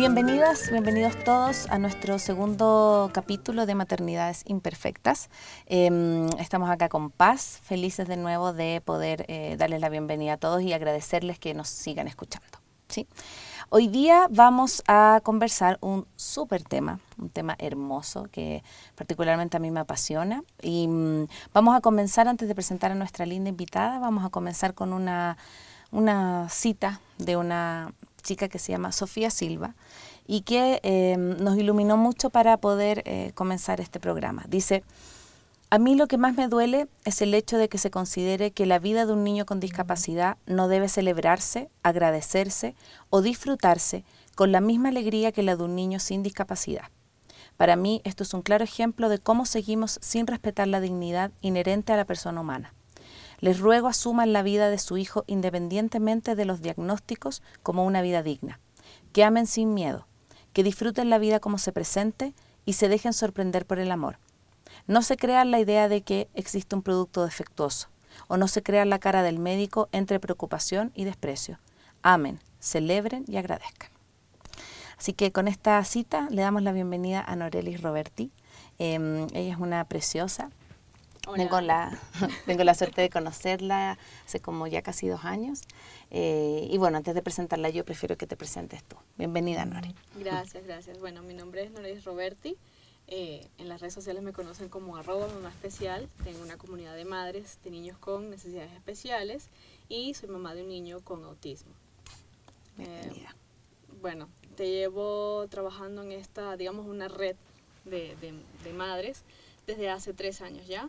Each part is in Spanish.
Bienvenidas, bienvenidos todos a nuestro segundo capítulo de Maternidades Imperfectas. Em, estamos acá con paz, felices de nuevo de poder eh, darles la bienvenida a todos y agradecerles que nos sigan escuchando. ¿sí? Hoy día vamos a conversar un súper tema, un tema hermoso que particularmente a mí me apasiona. Y mm, vamos a comenzar, antes de presentar a nuestra linda invitada, vamos a comenzar con una, una cita de una chica que se llama Sofía Silva y que em, nos iluminó mucho para poder eh, comenzar este programa. Dice, a mí lo que más me duele es el hecho de que se considere que la vida de un niño con discapacidad no debe celebrarse, agradecerse o disfrutarse con la misma alegría que la de un niño sin discapacidad. Para mí esto es un claro ejemplo de cómo seguimos sin respetar la dignidad inherente a la persona humana. Les ruego asuman la vida de su hijo independientemente de los diagnósticos como una vida digna. Que amen sin miedo, que disfruten la vida como se presente y se dejen sorprender por el amor. No se crean la idea de que existe un producto defectuoso o no se crean la cara del médico entre preocupación y desprecio. Amen, celebren y agradezcan. Así que con esta cita le damos la bienvenida a Norelis Roberti. Em, ella es una preciosa, tengo la, tengo la suerte de conocerla hace como ya casi dos años. Eh, y bueno, antes de presentarla yo prefiero que te presentes tú. Bienvenida, Nore. Gracias, gracias. Bueno, mi nombre es Noris Roberti. Eh, en las redes sociales me conocen como arroba mamá especial. Tengo una comunidad de madres de niños con necesidades especiales y soy mamá de un niño con autismo. Bienvenida. Eh, bueno, te llevo trabajando en esta, digamos, una red de, de, de madres desde hace tres años ya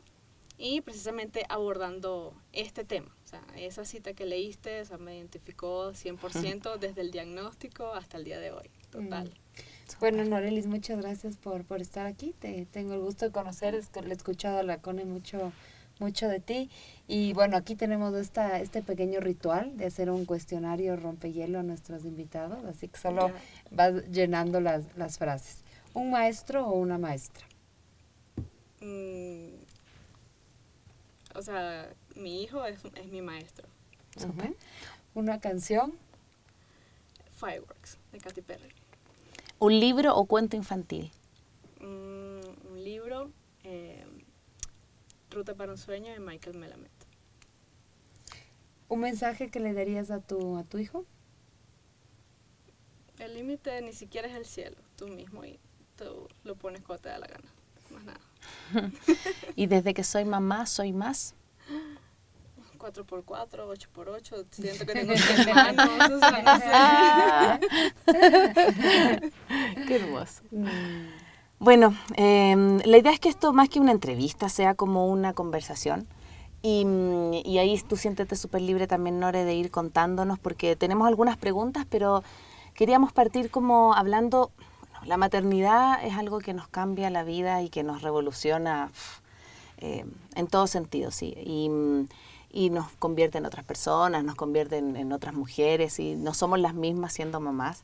y precisamente abordando este tema. O sea, esa cita que leíste o me identificó 100% desde el diagnóstico hasta el día de hoy. Total. Mm. Bueno, Norelis, muchas gracias por, por estar aquí. Te, tengo el gusto de conocer, le he escuchado a la Cone mucho, mucho de ti. Y bueno, aquí tenemos esta, este pequeño ritual de hacer un cuestionario rompehielo a nuestros invitados, así que solo vas llenando las, las frases. ¿Un maestro o una maestra? Mm, o sea, mi hijo es, es mi maestro. Super. ¿Una canción? Fireworks, de Katy Perry. ¿Un libro o cuento infantil? Mm, un libro, eh, Ruta para un sueño, de Michael Melamed. ¿Un mensaje que le darías a tu, a tu hijo? El límite ni siquiera es el cielo, tú mismo y tú lo pones cuando te da la gana, más nada. y desde que soy mamá, soy más. 4x4, 8x8, siento que tengo 7 años. O sea, no sé. Qué hermoso. Bueno, eh, la idea es que esto más que una entrevista sea como una conversación. Y, y ahí tú siéntete súper libre también, Nore, de ir contándonos, porque tenemos algunas preguntas, pero queríamos partir como hablando la maternidad es algo que nos cambia la vida y que nos revoluciona eh, en todo sentido, sí. Y, nos convierte en otras personas, nos convierte en, otras mujeres y no somos las mismas siendo mamás.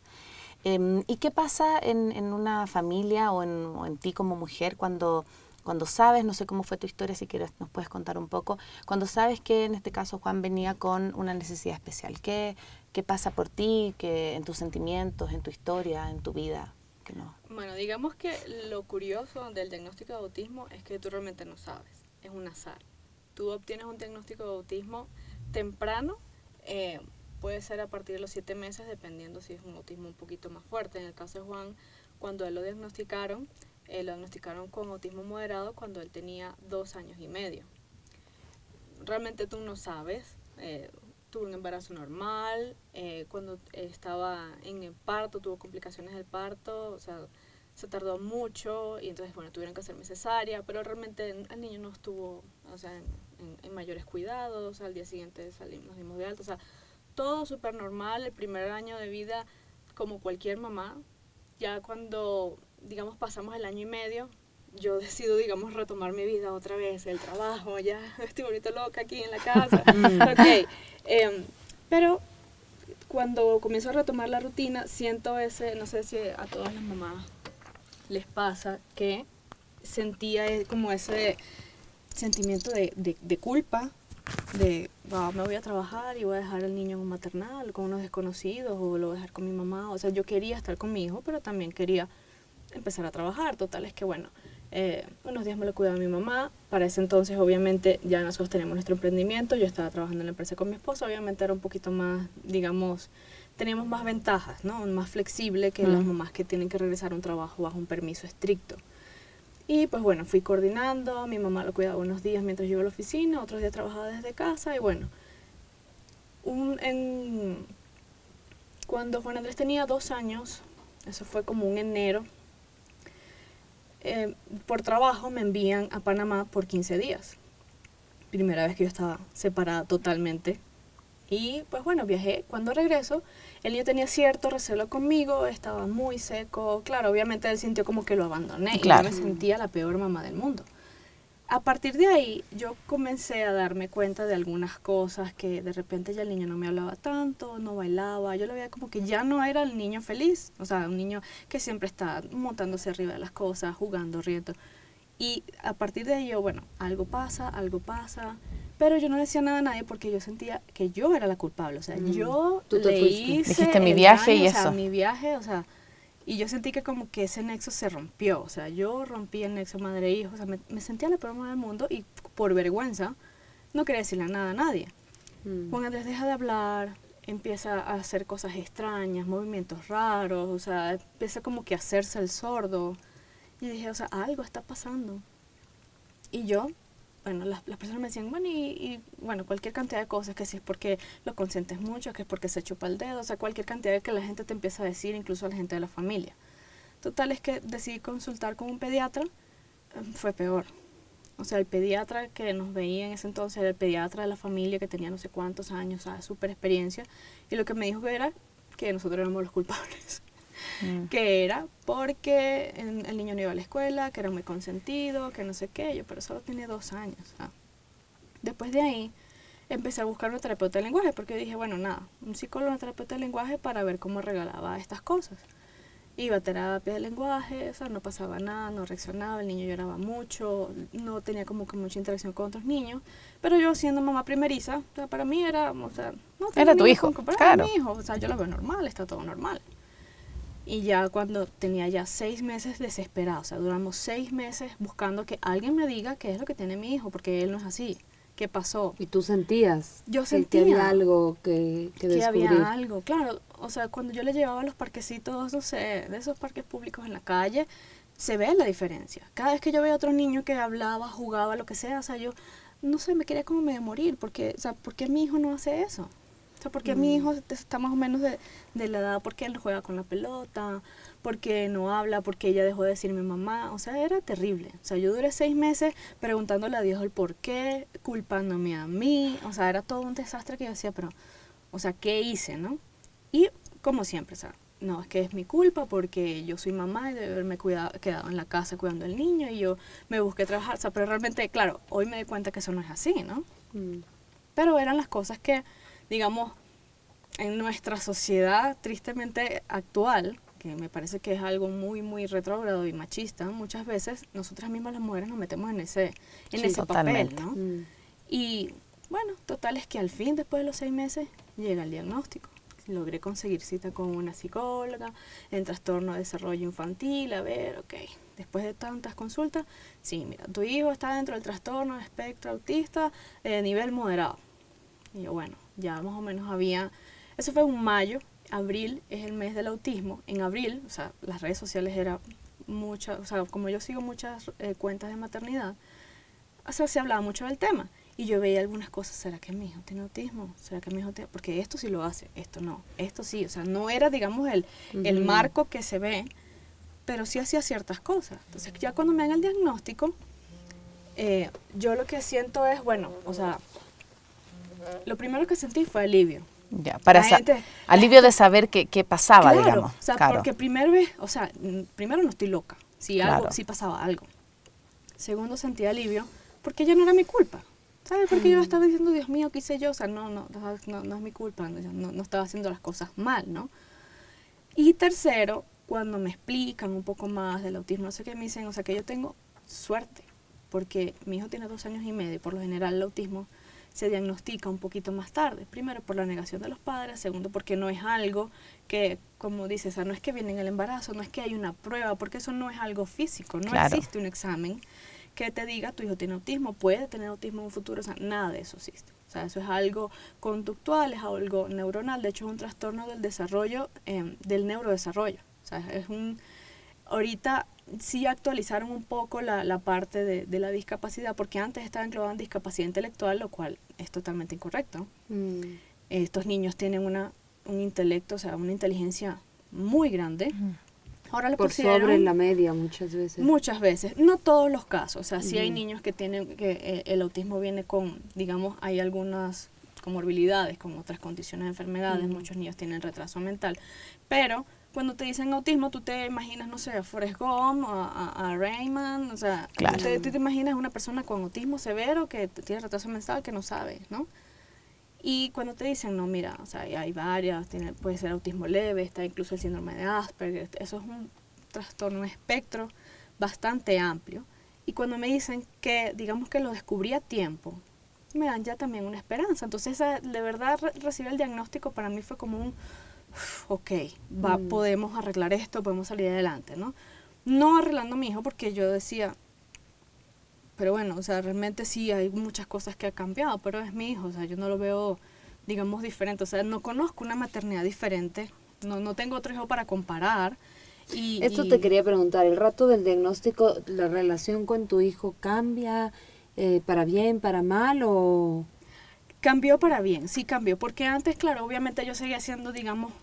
Eh, ¿Y qué pasa en, en una familia o en, o en, ti como mujer cuando, cuando sabes, no sé cómo fue tu historia, si quieres nos puedes contar un poco, cuando sabes que en este caso Juan venía con una necesidad especial? ¿Qué, qué pasa por ti, qué, en tus sentimientos, en tu historia, en tu vida? Bueno, digamos que lo curioso del diagnóstico de autismo es que tú realmente no sabes, es un azar. Tú obtienes un diagnóstico de autismo temprano, eh, puede ser a partir de los siete meses, dependiendo si es un autismo un poquito más fuerte. En el caso de Juan, cuando él lo diagnosticaron, eh, lo diagnosticaron con autismo moderado cuando él tenía dos años y medio. Realmente tú no sabes. Eh, tuvo un embarazo normal, eh, cuando estaba en el parto tuvo complicaciones del parto, o sea, se tardó mucho y entonces, bueno, tuvieron que hacerme cesárea, pero realmente el niño no estuvo, o sea, en, mayores cuidados, al día siguiente salimos, nos dimos de alta, o sea, todo súper normal, el primer año de vida como cualquier mamá, ya cuando, digamos, pasamos el año y medio, yo decido, digamos, retomar mi vida otra vez, el trabajo, ya estoy bonito loca aquí en la casa. ok, eh, pero cuando comienzo a retomar la rutina, siento ese, no sé si a todas las mamás les pasa, que sentía como ese sentimiento de, de, de culpa, de, me voy a trabajar y voy a dejar al niño en un maternal con unos desconocidos, o lo voy a dejar con mi mamá, O sea, yo quería estar con mi hijo, pero también quería empezar a trabajar. Total, es que bueno, eh, unos días me lo cuidaba mi mamá. Para ese entonces, obviamente, ya nosotros teníamos nuestro emprendimiento. Yo estaba trabajando en la empresa con mi esposo. Obviamente era un poquito más, digamos, teníamos más ventajas, ¿no? Más flexible que las mamás que tienen que regresar a un trabajo bajo un permiso estricto. Y pues bueno, fui coordinando, mi mamá lo cuidaba unos días mientras yo iba a la oficina, otros días trabajaba desde casa y bueno, un, en, cuando Juan Andrés tenía dos años, eso fue como un enero, eh, por trabajo me envían a Panamá por 15 días. Primera vez que yo estaba separada totalmente y pues bueno, viajé. Cuando regreso, el niño tenía cierto recelo conmigo, estaba muy seco. Claro, obviamente él sintió como que lo abandoné y yo me sentía la peor mamá del mundo. A partir de ahí, yo comencé a darme cuenta de algunas cosas que de repente ya el niño no me hablaba tanto, no bailaba. Yo lo veía como que ya no era el niño feliz, o sea, un niño que siempre está montándose arriba de las cosas, jugando, riendo. Y a partir de ahí, yo, bueno, algo pasa, algo pasa pero yo no decía nada a nadie porque yo sentía que yo era la culpable, o sea, mm. yo Tú te le hice Dijiste mi viaje y eso. O sea, mi viaje, o sea, y yo sentí que como que ese nexo se rompió, o sea, yo rompí el nexo madre-hijo, o sea, me, sentía la peor madre del mundo y por vergüenza no quería decirle nada a nadie. Mm. Juan Andrés deja de hablar, empieza a hacer cosas extrañas, movimientos raros, o sea, empieza como que a hacerse el sordo. Y dije, o sea, algo está pasando. Y yo bueno, las, personas me decían, bueno, y, bueno, cualquier cantidad de cosas, que si es porque lo consientes mucho, que es porque se chupa el dedo, o sea, cualquier cantidad de que la gente te empieza a decir, incluso a la gente de la familia. Total es que decidí consultar con un pediatra, em, fue peor. O sea, el pediatra que nos veía en ese entonces era el pediatra de la familia que tenía no sé cuántos años, o sea, súper experiencia, y lo que me dijo era que nosotros éramos los culpables. Mm. que era porque el niño no iba a la escuela, que era muy consentido, que no sé qué, yo, pero solo tenía dos años. Ah. Después de ahí empecé a buscar una terapeuta de lenguaje, porque dije, bueno, nada, un psicólogo, una terapeuta de lenguaje para ver cómo regalaba estas cosas. Iba a terapia de lenguaje, o sea, no pasaba nada, no reaccionaba, el niño lloraba mucho, no tenía como que mucha interacción con otros niños, pero yo siendo mamá primeriza, o sea, para mí era, o sea, no Era tu hijo, claro. mi hijo, o sea, yo lo veo normal, está todo normal. Y ya cuando tenía ya seis meses desesperado, o sea, duramos seis meses buscando que alguien me diga qué es lo que tiene mi hijo, porque él no es así. ¿Qué pasó? ¿Y tú sentías? Yo sentía. Que había algo que, que, que había algo, claro. O sea, cuando yo le llevaba a los parquecitos, no sé, de esos parques públicos en la calle, se ve la diferencia. Cada vez que yo veía a otro niño que hablaba, jugaba, lo que sea, o sea, yo, no sé, me quería como medio morir, porque, o sea, ¿por qué mi hijo no hace eso? O sea, porque mi hijo está más o menos de, de, la edad, porque él juega con la pelota, porque no habla, porque ella dejó de decirme mamá. O sea, era terrible. O sea, yo duré seis meses preguntándole a Dios el por qué, culpándome a mí. O sea, era todo un desastre que yo decía, pero, o sea, ¿qué hice, no? Y como siempre, o sea, no, es que es mi culpa porque yo soy mamá y de haberme cuidado, quedado en la casa cuidando al niño y yo me busqué trabajar. O sea, pero realmente, claro, hoy me di cuenta que eso no es así, ¿no? Mm. Pero eran las cosas que digamos, en nuestra sociedad tristemente actual, que me parece que es algo muy, muy retrógrado y machista, muchas veces nosotras mismas las mujeres nos metemos en ese, en ese papel, ¿no? Mm. Y bueno, total es que al fin, después de los seis meses, llega el diagnóstico. Logré conseguir cita con una psicóloga en trastorno de desarrollo infantil, a ver, ok, después de tantas consultas, sí, mira, tu hijo está dentro del trastorno de espectro autista de nivel moderado. Y yo, bueno, ya más o menos había, eso fue un mayo, abril es el mes del autismo, en abril, o sea, las redes sociales eran muchas, o sea, como yo sigo muchas eh, cuentas de maternidad, o sea, se hablaba mucho del tema. Y yo veía algunas cosas, ¿será que mi hijo tiene autismo? ¿Será que mi hijo tiene...? Porque esto sí lo hace, esto no, esto sí, o sea, no era, digamos, el, el marco que se ve, pero sí hacía ciertas cosas. Entonces, ya cuando me dan el diagnóstico, eh, yo lo que siento es, bueno, o sea, lo primero que sentí fue alivio. Ya, para alivio de saber qué, qué pasaba, digamos. O sea, porque primero, o sea, primero no estoy loca, si algo, si pasaba algo. Segundo sentí alivio, porque ya no era mi culpa. ¿Sabes? Porque yo mm. estaba diciendo, Dios mío, ¿qué hice yo? O sea, no, no, no, no es mi culpa, no, no estaba haciendo las cosas mal, ¿no? Y tercero, cuando me explican un poco más del autismo, no sé qué me dicen, o sea, que yo tengo suerte, porque mi hijo tiene dos años y medio, y por lo general el autismo se diagnostica un poquito más tarde. Primero por la negación de los padres, segundo porque no es algo que, como dices, no es que viene en el embarazo, no es que hay una prueba, porque eso no es algo físico, no existe un examen que te diga tu hijo tiene autismo, puede tener autismo en un futuro, o sea, nada de eso existe. O sea, eso es algo conductual, es algo neuronal, de hecho es un trastorno del desarrollo, em, del neurodesarrollo. O sea, es un... Ahorita sí actualizaron un poco la, la parte de, de, la discapacidad, porque antes estaba englobada en discapacidad intelectual, lo cual es totalmente incorrecto. Mm. Estos niños tienen una, un intelecto, o sea, una inteligencia muy grande. Ahora Por sobre la media muchas veces. Muchas veces, no todos los casos, o sea, sí hay niños que tienen, que eh, el autismo viene con, digamos, hay algunas comorbilidades, como otras condiciones de enfermedades, muchos niños tienen retraso mental, pero cuando te dicen autismo, tú te imaginas, no sé, a Forrest Gump, a, a, Rayman, o sea, tú, te, imaginas una persona con autismo severo que tiene retraso mental que no sabe, ¿no? Y cuando te dicen, no, mira, o sea, hay varias, tiene, puede ser autismo leve, está incluso el síndrome de Asperger, eso es un trastorno, un espectro bastante amplio. Y cuando me dicen que, digamos que lo descubrí a tiempo, me dan ya también una esperanza. Entonces, de verdad, recibir el diagnóstico para mí fue como un, ok, va, mm. podemos arreglar esto, podemos salir adelante, ¿no? No arreglando a mi hijo porque yo decía, pero bueno, o sea, realmente sí hay muchas cosas que ha cambiado, pero es mi hijo, o sea, yo no lo veo, digamos, diferente, o sea, no conozco una maternidad diferente, no, no tengo otro hijo para comparar. Y, Esto te quería preguntar, ¿el rato del diagnóstico, la relación con tu hijo cambia eh, para bien, para mal o...? Cambió para bien, sí cambió, porque antes, claro, obviamente yo seguía siendo, digamos,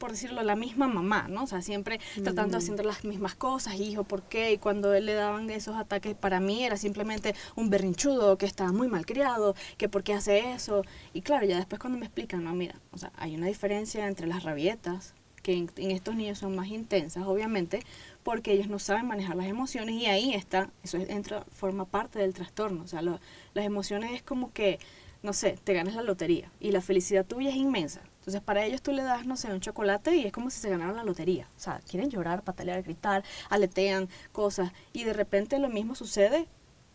por decirlo, la misma mamá, ¿no? O sea, siempre tratando de hacer las mismas cosas, hijo, ¿por qué? Y cuando él le daban esos ataques, para mí era simplemente un berrinchudo que estaba muy mal criado, que por qué hace eso. Y claro, ya después cuando me explican, no, mira, o sea, hay una diferencia entre las rabietas, que en, estos niños son más intensas, obviamente, porque ellos no saben manejar las emociones y ahí está, eso entra, forma parte del trastorno. O sea, las emociones es como que, no sé, te ganas la lotería y la felicidad tuya es inmensa entonces, para ellos tú le das, no sé, un chocolate y es como si se ganaran la lotería. O sea, quieren llorar, patalear, gritar, aletean cosas. Y de repente lo mismo sucede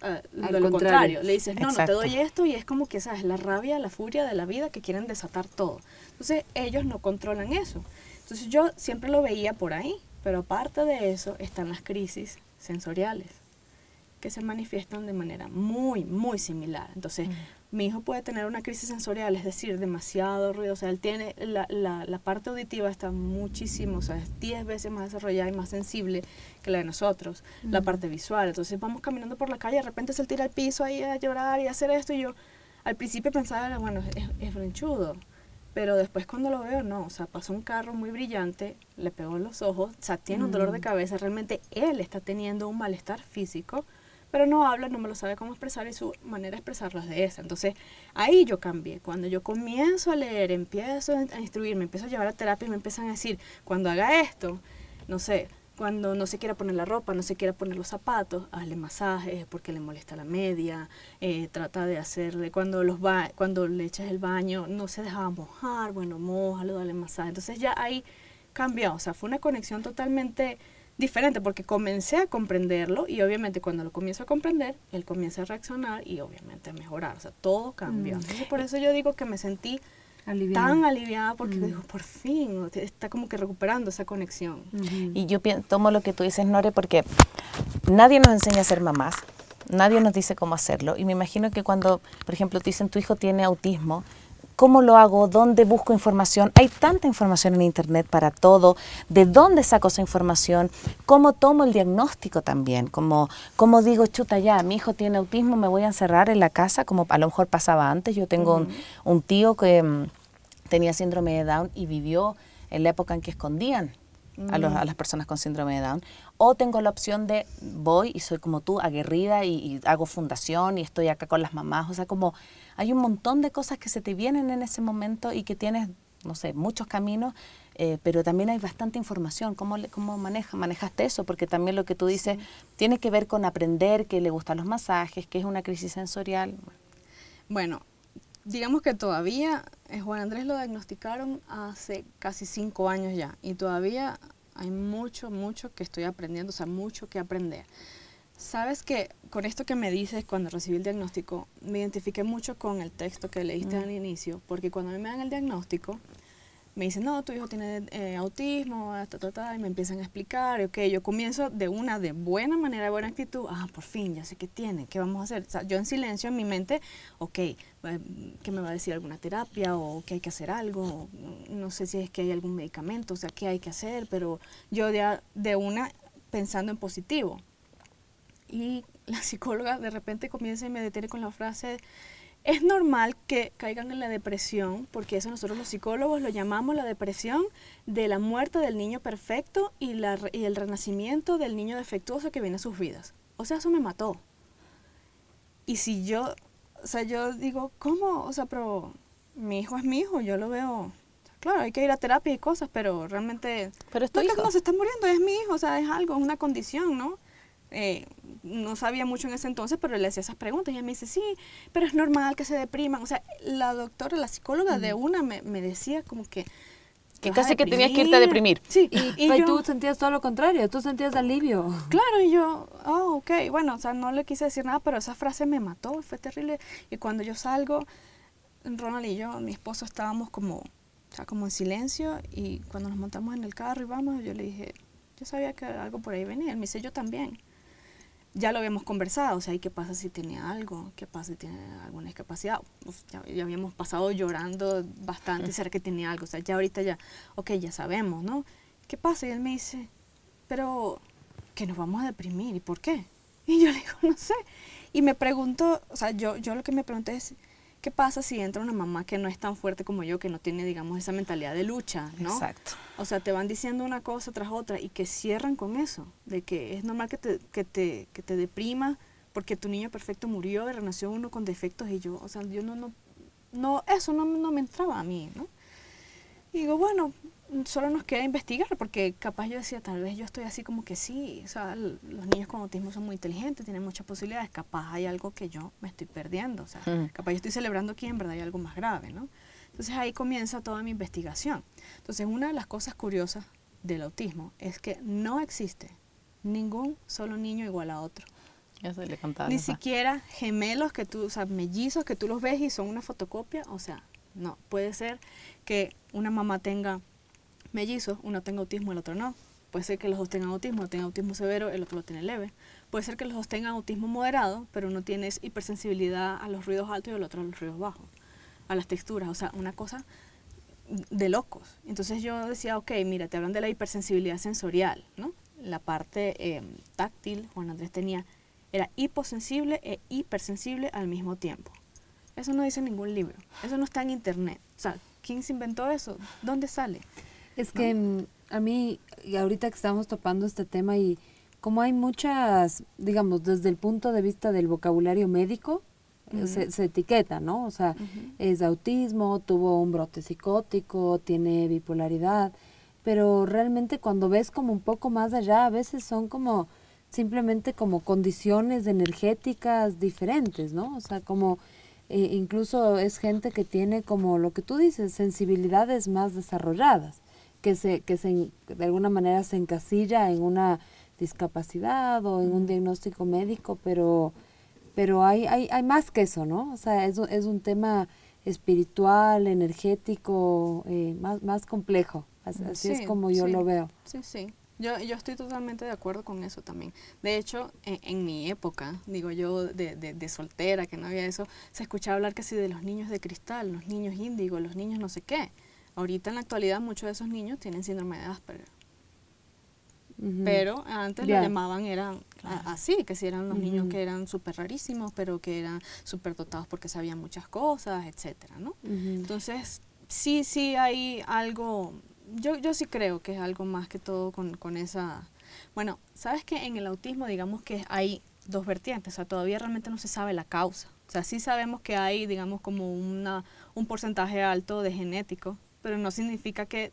uh, lo, contrario. Le dices, no, no te doy esto y es como que, ¿sabes? La rabia, la furia de la vida que quieren desatar todo. Entonces, ellos no controlan eso. Entonces, yo siempre lo veía por ahí. Pero aparte de eso, están las crisis sensoriales que se manifiestan de manera muy, muy similar. Entonces, mi hijo puede tener una crisis sensorial, es decir, demasiado ruido, o sea, él tiene, la, la, la parte auditiva está muchísimo, o sea, es 10 veces más desarrollada y más sensible que la de nosotros, la parte visual, entonces vamos caminando por la calle, de repente se tira al piso ahí a llorar y a hacer esto, y yo al principio pensaba, bueno, es, es bronchudo, pero después cuando lo veo, no, o sea, pasó un carro muy brillante, le pegó en los ojos, o sea, tiene un dolor de cabeza, realmente él está teniendo un malestar físico, pero no habla, no me lo sabe cómo expresar y su manera de expresarlo es de esa. Entonces ahí yo cambié. Cuando yo comienzo a leer, empiezo a instruirme, empiezo a llevar a terapia me empiezan a decir, cuando haga esto, no sé, cuando no se quiera poner la ropa, no se quiera poner los zapatos, hazle masajes porque le molesta la media, eh, trata de hacerle, cuando, los va, cuando le echas el baño, no se dejaba mojar, bueno, mojalo, dale masaje. Entonces ya ahí cambió, o sea, fue una conexión totalmente diferente porque comencé a comprenderlo y obviamente cuando lo comienzo a comprender, él comienza a reaccionar y obviamente a mejorar, o sea, todo cambió. Mm. por eso yo digo que me sentí tan aliviada porque mm. digo, por fin, está como que recuperando esa conexión. Y yo tomo lo que tú dices, Nore, porque nadie nos enseña a ser mamás, nadie nos dice cómo hacerlo y me imagino que cuando, por ejemplo, te dicen tu hijo tiene autismo, ¿Cómo lo hago? ¿Dónde busco información? Hay tanta información en Internet para todo. ¿De dónde saco esa información? ¿Cómo tomo el diagnóstico también? Como, como digo, chuta ya, mi hijo tiene autismo, me voy a encerrar en la casa, como a lo mejor pasaba antes. Yo tengo un, tío que mm, tenía síndrome de Down y vivió en la época en que escondían a, las personas con síndrome de Down. O tengo la opción de voy y soy como tú, aguerrida y, y hago fundación y estoy acá con las mamás. O sea, como hay un montón de cosas que se te vienen en ese momento y que tienes, no sé, muchos caminos, eh, pero también hay bastante información. ¿Cómo, cómo maneja, manejaste eso? Porque también lo que tú dices tiene que ver con aprender que le gustan los masajes, que es una crisis sensorial. Bueno, digamos que todavía, eh, Juan Andrés lo diagnosticaron hace casi cinco años ya y todavía hay mucho, mucho que estoy aprendiendo, o sea, mucho que aprender. Sabes que con esto que me dices cuando recibí el diagnóstico, me identifiqué mucho con el texto que leíste Mm. al inicio, porque cuando a mí me dan el diagnóstico, me dicen, no, tu hijo tiene eh, autismo, ta, ta, ta, y me empiezan a explicar, ok, yo comienzo de una, de buena manera, de buena actitud, ah, por fin, ya sé qué tiene, qué vamos a hacer. O sea, yo en silencio en mi mente, ok, ¿qué me va a decir alguna terapia o que hay que hacer algo? no sé si es que hay algún medicamento, o sea, qué hay que hacer, pero yo de, de una pensando en positivo. Y la psicóloga de repente comienza y me detiene con la frase, es normal que caigan en la depresión, porque eso nosotros los psicólogos lo llamamos la depresión de la muerte del niño perfecto y, la, y el renacimiento del niño defectuoso que viene a sus vidas. O sea, eso me mató. Y si yo, o sea, yo digo, ¿cómo? O sea, pero mi hijo es mi hijo, yo lo veo. Claro, hay que ir a terapia y cosas, pero realmente Pero es tu hijo. no se está muriendo, es mi hijo, o sea, es algo, es una condición, ¿no? Eh, no sabía mucho en ese entonces, pero le hacía esas preguntas y ella me dice, sí, pero es normal que se depriman. O sea, la doctora, la psicóloga de una me, me decía como que... Que "Te vas a casi que tenías que irte a deprimir. Sí, Y, y y yo- tú sentías todo lo contrario, tú sentías alivio. Claro, y yo, oh, ok, bueno, o sea, no le quise decir nada, pero esa frase me mató, fue terrible. Y cuando yo salgo, Ronald y yo, mi esposo, estábamos como, o sea, como en silencio, y cuando nos montamos en el carro y vamos, yo le dije, yo sabía que algo por ahí venía. Él me dice, yo también. Ya lo habíamos conversado, o sea, ¿y qué pasa si tiene algo? ¿Qué pasa si tiene alguna discapacidad? Uf, ya, ya habíamos pasado llorando bastante, ¿será que tiene algo? O sea, ya ahorita ya, ok, ya sabemos, ¿no? ¿Qué pasa? Y él me dice, pero que nos vamos a deprimir, ¿y por qué? Y yo le digo, no sé. Y me pregunto, o sea, yo, yo lo que me pregunté es, ¿qué pasa si entra una mamá que no es tan fuerte como yo, que no tiene, digamos, esa mentalidad de lucha, ¿no? Exacto. O sea, te van diciendo una cosa tras otra y que cierran con eso, de que es normal que te, que te, que te deprima porque tu niño perfecto murió y renació uno con defectos y yo, o sea, yo no, no, no eso no, no me entraba a mí, ¿no? Y digo, bueno, solo nos queda investigar porque capaz yo decía, tal vez yo estoy así como que sí, o sea, los niños con autismo son muy inteligentes, tienen muchas posibilidades, capaz hay algo que yo me estoy perdiendo, o sea, Ujú. capaz yo estoy celebrando aquí, en verdad hay algo más grave, ¿no? Entonces ahí comienza toda mi investigación. Entonces una de las cosas curiosas del autismo es que no existe ningún solo niño igual a otro. Eso le contaba. Ni siquiera gemelos que tú, o sea, mellizos que tú los ves y son una fotocopia, o sea, no. Puede ser que una mamá tenga mellizos, uno tenga autismo, el otro no. Puede ser que los dos tengan autismo, uno tenga autismo severo, el otro lo tiene leve. Puede ser que los dos tengan autismo moderado, pero uno tiene hipersensibilidad a los ruidos altos y el otro a los ruidos bajos, a las texturas, o sea, una cosa de locos. Entonces yo decía, ok, mira, te hablan de la hipersensibilidad sensorial, ¿no? La parte eh, táctil, Juan Andrés tenía, era hiposensible e hipersensible al mismo tiempo. Eso no dice ningún libro, eso no está en internet. O sea, ¿quién se inventó eso? ¿Dónde sale? Es que mm, a mí, y ahorita que estamos topando este tema y como hay muchas, digamos, desde el punto de vista del vocabulario médico, eh, se, se etiqueta, ¿no? O sea, es autismo, tuvo un brote psicótico, tiene bipolaridad, pero realmente cuando ves como un poco más allá, a veces son como simplemente como condiciones energéticas diferentes, ¿no? O sea, como eh, incluso es gente que tiene como lo que tú dices, sensibilidades más desarrolladas, que se que se de alguna manera se encasilla en una discapacidad o en un diagnóstico médico, pero pero hay, hay, hay más que eso, ¿no? O sea, es, un- es un tema espiritual, energético, eh, más, más complejo. Así, así es como yo sí. lo veo. Sí, sí. Yo, yo estoy totalmente de acuerdo con eso también. De hecho, en, en mi época, digo yo, de, de, de soltera, que no había eso, se escuchaba hablar casi de los niños de cristal, los niños índigo, los niños no sé qué. Ahorita en la actualidad muchos de esos niños tienen síndrome de Asperger. Ujú. Pero antes Ya. lo llamaban, eran a- así, que si eran los niños Ujú. que eran súper rarísimos, pero que eran súper dotados porque sabían muchas cosas, etcétera, ¿no? Ujú. Entonces, sí, sí hay algo, yo, yo sí creo que es algo más que todo con, con esa... Bueno, sabes que en el autismo digamos que hay dos vertientes, o sea, todavía realmente no se sabe la causa. O sea, sí sabemos que hay, digamos, como una, un porcentaje alto de genético, pero no significa que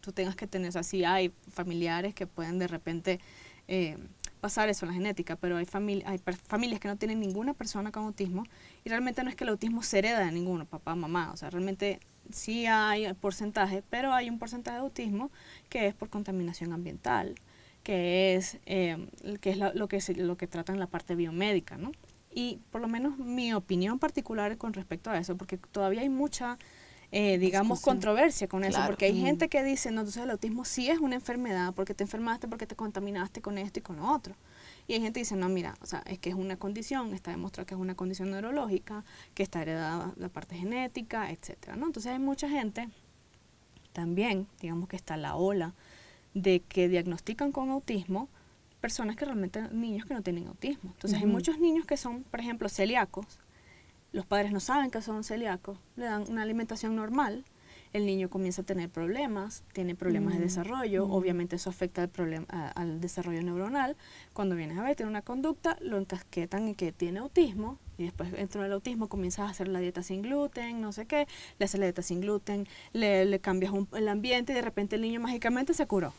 tú tengas que tener, o sea, sí hay familiares que pueden de repente eh, pasar eso en la genética, pero hay, famili- hay familias que no tienen ninguna persona con autismo y realmente no es que el autismo se hereda de ninguno, papá, mamá, o sea, realmente sí hay porcentaje, pero hay un porcentaje de autismo que es por contaminación ambiental, que es, eh, que es lo, que se, lo que trata en la parte biomédica, ¿no? Y por lo menos mi opinión particular con respecto a eso, porque todavía hay mucha, eh, digamos, controversia con eso, porque hay gente que dice, no, entonces el autismo sí es una enfermedad, porque te enfermaste, porque te contaminaste con esto y con lo otro. Y hay gente que dice, no, mira, o sea, es que es una condición, está demostrado que es una condición neurológica, que está heredada la parte genética, etcétera, ¿no? Entonces hay mucha gente también, digamos que está la ola de que diagnostican con autismo personas que realmente, niños que no tienen autismo. Entonces hay muchos niños que son, por ejemplo, celíacos, los padres no saben que son celíacos, le dan una alimentación normal, el niño comienza a tener problemas, tiene problemas de mm. desarrollo, mm. obviamente eso afecta al, al desarrollo neuronal. Cuando vienes a ver, tiene una conducta, lo encasquetan en que tiene autismo y después dentro del autismo comienzas a hacer la dieta sin gluten, no sé qué, le haces la dieta sin gluten, le, le cambias el ambiente y de repente el niño mágicamente se curó.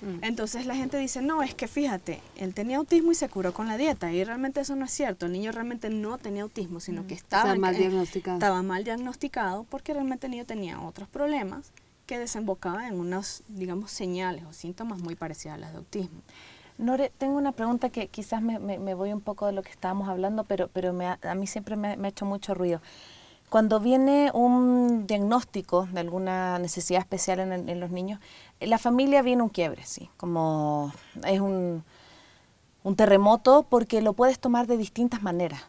Mm. Entonces la gente dice, no, es que fíjate, él tenía autismo y se curó con la dieta. Y realmente eso no es cierto. El niño realmente no tenía autismo, sino que estaba, mal diagnosticado. estaba mal diagnosticado porque realmente el niño tenía otros problemas que desembocaban en unas, digamos, señales o síntomas muy parecidos a las de autismo. Nore, tengo una pregunta que quizás me, me, voy un poco de lo que estábamos hablando, pero, pero me a mí siempre me, ha hecho mucho ruido. Cuando viene un diagnóstico de alguna necesidad especial en, los niños, la familia viene un quiebre, sí, como es un, terremoto porque lo puedes tomar de distintas maneras.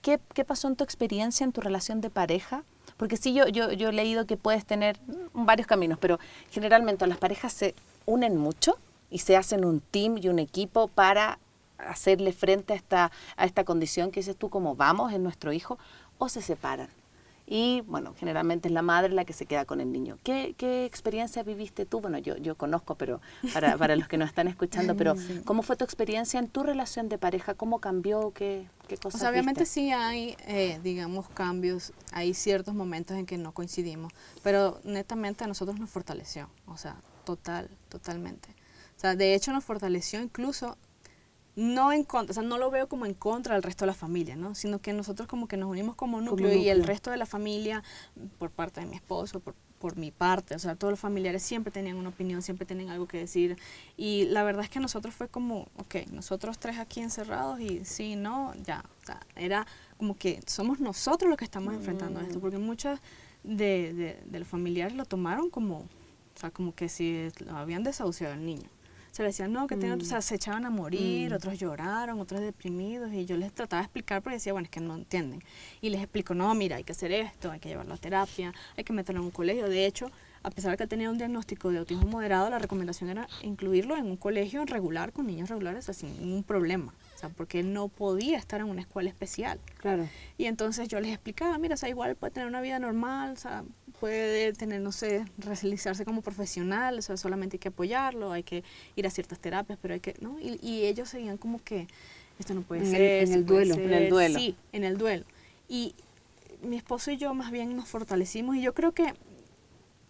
¿Qué, ¿Qué, pasó en tu experiencia, en tu relación de pareja? Porque sí, yo, yo, yo he leído que puedes tener varios caminos, pero generalmente las parejas se unen mucho y se hacen un team y un equipo para hacerle frente a esta, a esta condición que dices tú como vamos en nuestro hijo, o se separan y bueno, generalmente es la madre la que se queda con el niño. ¿Qué, qué experiencia viviste tú? Bueno, yo, yo conozco, pero para, para los que nos están escuchando, pero ¿cómo fue tu experiencia en tu relación de pareja? ¿Cómo cambió? ¿Qué, qué cosas? obviamente sí hay, eh, digamos, cambios, hay ciertos momentos en que no coincidimos, pero netamente a nosotros nos fortaleció, o sea, total, totalmente. O sea, de hecho nos fortaleció incluso no en contra, o sea, no lo veo como en contra del resto de la familia, ¿no? Sino que nosotros como que nos unimos como núcleo, y el resto de la familia, por parte de mi esposo, por, por mi parte, o sea, todos los familiares siempre tenían una opinión, siempre tenían algo que decir. Y la verdad es que nosotros fue como, ok, nosotros tres aquí encerrados y sí, no, ya, o sea, era como que somos nosotros los que estamos enfrentando esto, mm. porque muchos de, de, de los familiares lo tomaron como, o sea, como que si lo habían desahuciado al niño se le decían, no, que tengan, o sea, mm. se echaban a morir, mm. otros lloraron, otros deprimidos, y yo les trataba de explicar porque decía, bueno, es que no entienden. Y les explico, no, mira, hay que hacer esto, hay que llevarlo a terapia, hay que meterlo en un colegio. De hecho, a pesar de que tenía un diagnóstico de autismo moderado, la recomendación era incluirlo en un colegio regular con niños regulares, sin ningún problema. O sea, porque él no podía estar en una escuela especial. Claro. Y entonces yo les explicaba, mira, o sea, igual puede tener una vida normal, o sea, puede tener, no sé, realizarse como profesional, o sea, solamente hay que apoyarlo, hay que ir a ciertas terapias, pero hay que, ¿no? Y, y ellos seguían como que esto no puede ser. en el duelo. En el duelo. Sí, en el duelo. Y mi esposo y yo más bien nos fortalecimos y yo creo que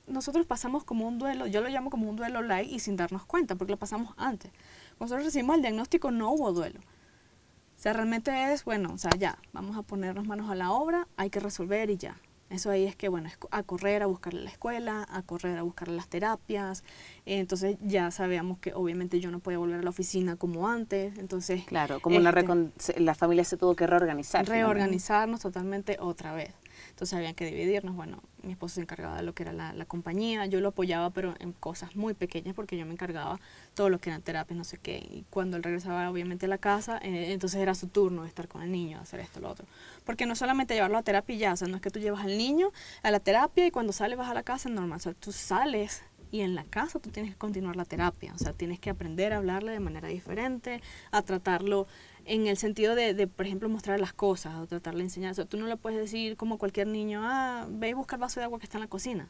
nosotros pasamos como un duelo, yo lo llamo como un duelo light y sin darnos cuenta, porque lo pasamos antes. Cuando nosotros recibimos el diagnóstico no hubo duelo. O sea, realmente es, bueno, o sea, ya, vamos a ponernos manos a la obra, hay que resolver y ya. Eso ahí es que, bueno, es a correr a buscarle la escuela, a correr a buscarle las terapias. entonces ya sabíamos que obviamente yo no podía volver a la oficina como antes. Entonces, claro, como una este, la familia se tuvo que reorganizar. Reorganizarnos totalmente otra vez. Entonces había que dividirnos. Bueno, mi esposo se encargaba de lo que era la, compañía, yo lo apoyaba, pero en cosas muy pequeñas porque yo me encargaba todo lo que era terapia, no sé qué. Y cuando él regresaba, obviamente, a la casa, eh, entonces era su turno de estar con el niño, hacer esto, lo otro. Porque no solamente llevarlo a terapia y ya, o sea, no es que tú llevas al niño a la terapia y cuando sale vas a la casa, es normal. O sea, tú sales y en la casa tú tienes que continuar la terapia, o sea, tienes que aprender a hablarle de manera diferente, a tratarlo en el sentido de, de, por ejemplo, mostrar las cosas o tratarle de enseñar. O tú no le puedes decir como cualquier niño, ah, ve y busca el vaso de agua que está en la cocina.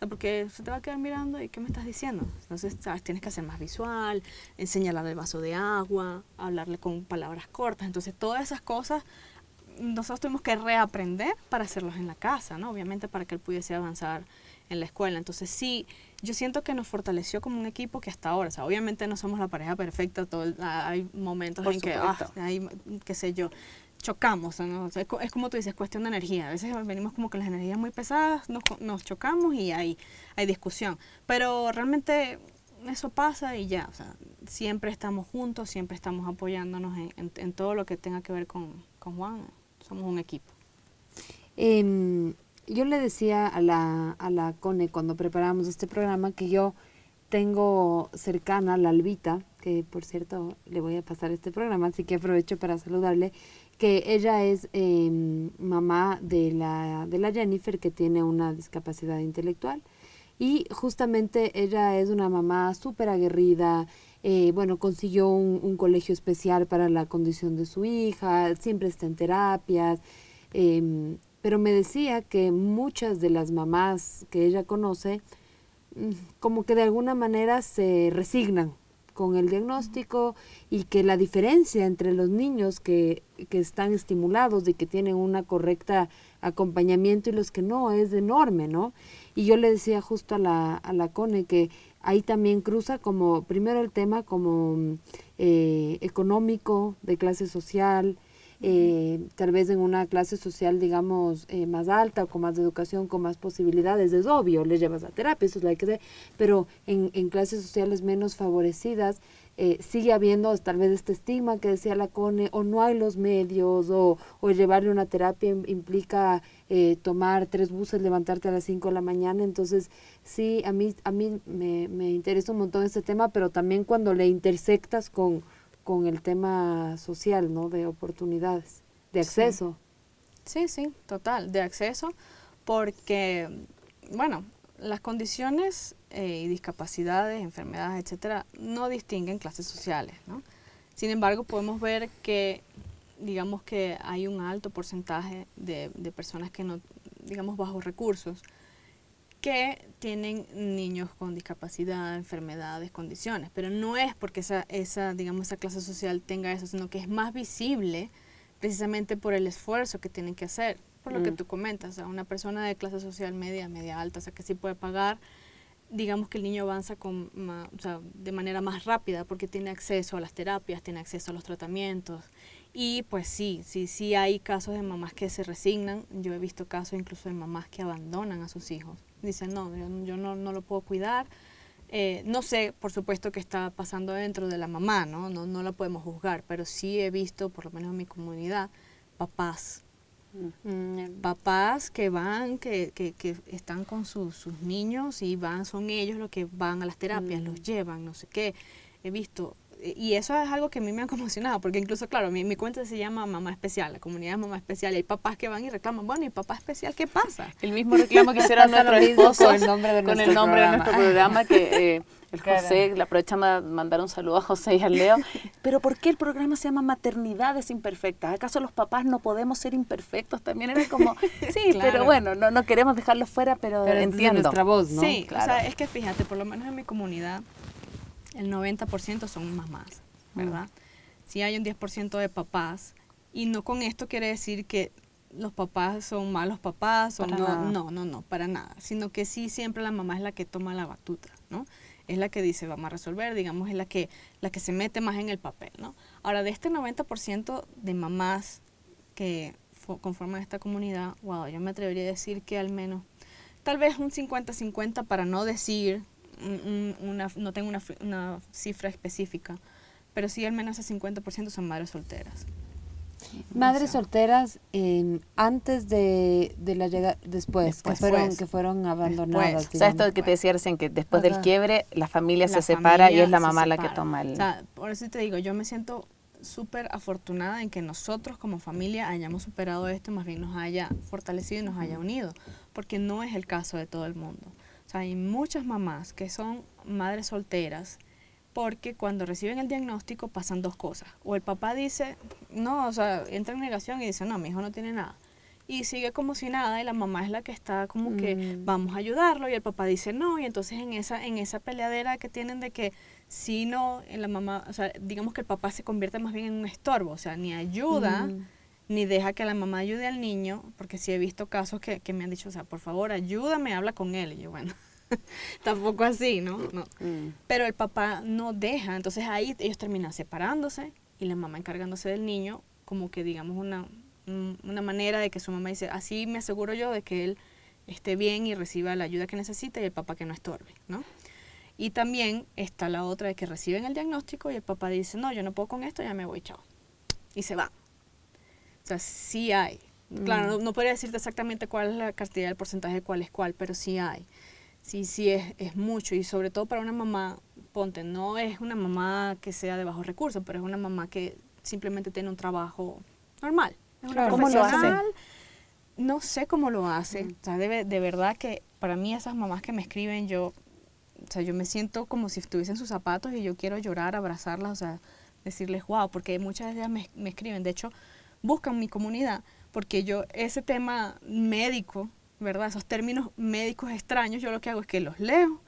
Porque se te va a quedar mirando y ¿qué me estás diciendo? Entonces, ¿sabes? tienes que hacer más visual, enseñarle el vaso de agua, hablarle con palabras cortas. Entonces, todas esas cosas nosotros tuvimos que reaprender para hacerlos en la casa, ¿no? Obviamente para que él pudiese avanzar en la escuela. Entonces sí, yo siento que nos fortaleció como un equipo que hasta ahora, o sea, obviamente no somos la pareja perfecta, todo hay momentos en que, ah, hay, qué sé yo, chocamos, ¿no? es, como tú dices, es cuestión de energía. A veces venimos como con las energías muy pesadas, nos, nos chocamos y hay, hay discusión. Pero realmente eso pasa y ya, o sea, siempre estamos juntos, siempre estamos apoyándonos en, todo lo que tenga que ver con, Juan. Somos un equipo. Em, yo le decía a la, a la Cone cuando preparamos este programa que yo tengo cercana a la Albita, que por cierto le voy a pasar este programa, así que aprovecho para saludarle, que ella es em, mamá de la, de la Jennifer, que tiene una discapacidad intelectual. Y justamente ella es una mamá súper aguerrida, eh, bueno, consiguió un, colegio especial para la condición de su hija, siempre está en terapias, em, pero me decía que muchas de las mamás que ella conoce, mm, como que de alguna manera se resignan con el diagnóstico y que la diferencia entre los niños que, que están estimulados y que tienen una correcta acompañamiento y los que no es enorme, ¿no? Y yo le decía justo a la, a la CONE que ahí también cruza como, primero el tema como eh, económico, de clase social, eh, tal vez en una clase social, digamos, eh, más alta con más educación, con más posibilidades, es obvio, le llevas a terapia, eso es la que pero en, en clases sociales menos favorecidas, eh, sigue habiendo tal vez este estigma que decía la CONE, o no hay los medios, o, o llevarle una terapia implica eh, tomar tres buses, levantarte a las 5 de la mañana. Entonces, sí, a mí, a mí me, me interesa un montón este tema, pero también cuando le intersectas con, con el tema social, ¿no? De oportunidades, de acceso. Sí, sí, total, de acceso, porque, bueno, las condiciones eh, y discapacidades, enfermedades, etcétera, no distinguen clases sociales, ¿no? Sin embargo, podemos ver que, digamos que hay un alto porcentaje de, personas que no, digamos, bajos recursos, que tienen niños con discapacidad, enfermedades, condiciones, pero no es porque esa, esa, digamos, esa clase social tenga eso, sino que es más visible precisamente por el esfuerzo que tienen que hacer, por lo que mm. tú comentas, a una persona de clase social media, media alta, o sea, que sí puede pagar, digamos que el niño avanza con, o sea, de manera más rápida porque tiene acceso a las terapias, tiene acceso a los tratamientos. Y pues sí, sí, sí hay casos de mamás que se resignan. Yo he visto casos incluso de mamás que abandonan a sus hijos. Dicen, no, yo, no, no, lo puedo cuidar. Eh, no sé, por supuesto, qué está pasando dentro de la mamá, ¿no? ¿no? No la podemos juzgar, pero sí he visto, por lo menos en mi comunidad, papás Mm, papás que van, que, que, que están con sus, sus, niños y van, son ellos los que van a las terapias, los mm. llevan, no sé qué. He visto, y eso es algo que a mí me ha conmocionado, porque incluso, claro, mi, mi cuenta se llama Mamá Especial, la comunidad es Mamá Especial, y hay papás que van y reclaman, bueno, ¿y papá especial qué pasa? El mismo reclamo que hicieron nuestros esposos con el nombre de, con el nombre de nuestro programa, que... Eh, el José, le aprovechamos a mandar un saludo a José y a Leo. Pero ¿por qué el programa se llama Maternidades Imperfectas? ¿Acaso los papás no podemos ser imperfectos? También era como, sí, pero bueno, no, no queremos dejarlos fuera, pero, entiendo. nuestra voz, ¿no? Sí, claro. o sea, es que fíjate, por lo menos en mi comunidad, el 90% son mamás, ¿verdad? Si hay un 10% de papás, y no con esto quiere decir que los papás son malos papás o no, no, no, no, para nada, sino que sí siempre la mamá es la que toma la batuta, ¿no? es la que dice vamos a resolver, digamos, es la que, la que se mete más en el papel, ¿no? Ahora, de este 90% de mamás que conforman esta comunidad, wow, yo me atrevería a decir que al menos, tal vez un 50-50 para no decir, una, no tengo una, una cifra específica, pero sí al menos ese 50% son madres solteras. Madres solteras eh, antes de, de, la llegada, después, que, fueron, que fueron abandonadas. O sea, esto que te decía recién, que después del quiebre la familia se separa y es la mamá la que toma el... O sea, por eso te digo, yo me siento súper afortunada en que nosotros como familia hayamos superado esto, más bien nos haya fortalecido y nos haya unido, porque no es el caso de todo el mundo. Hay muchas mamás que son madres solteras porque cuando reciben el diagnóstico pasan dos cosas. O el papá dice, no, o sea, entra en negación y dice, no, mi hijo no tiene nada. Y sigue como si nada y la mamá es la que está como que mm. vamos a ayudarlo y el papá dice no y entonces en esa en esa peleadera que tienen de que si no en la mamá, o sea, digamos que el papá se convierte más bien en un estorbo, o sea, ni ayuda mm. Ni deja que la mamá ayude al niño, porque sí he visto casos que, que me han dicho, o sea, por favor, ayúdame, habla con él. Y yo, bueno, tampoco así, ¿no? no. Mm. Pero el papá no deja, entonces ahí ellos terminan separándose y la mamá encargándose del niño, como que digamos una, una manera de que su mamá dice, así me aseguro yo de que él esté bien y reciba la ayuda que necesita y el papá que no estorbe, ¿no? Y también está la otra de que reciben el diagnóstico y el papá dice, no, yo no puedo con esto, ya me voy, chao. Y se va. O sea, sí hay. Claro, no, no podría decirte exactamente cuál es la cantidad del porcentaje cuál es cuál, pero sí hay. Sí, sí, es, es mucho. Y sobre todo para una mamá, ponte, no es una mamá que sea de bajos recursos, pero es una mamá que simplemente tiene un trabajo normal. Es una ¿Cómo lo hace? profesional. No sé cómo lo hace. O sea, de, de verdad que para mí esas mamás que me escriben, yo, o sea, yo me siento como si estuviese en sus zapatos y yo quiero llorar, abrazarlas, o sea, decirles wow, porque muchas de ellas me, me escriben. De hecho, buscan mi comunidad porque yo ese tema médico, ¿verdad? Esos términos médicos extraños, yo lo que hago es que los leo,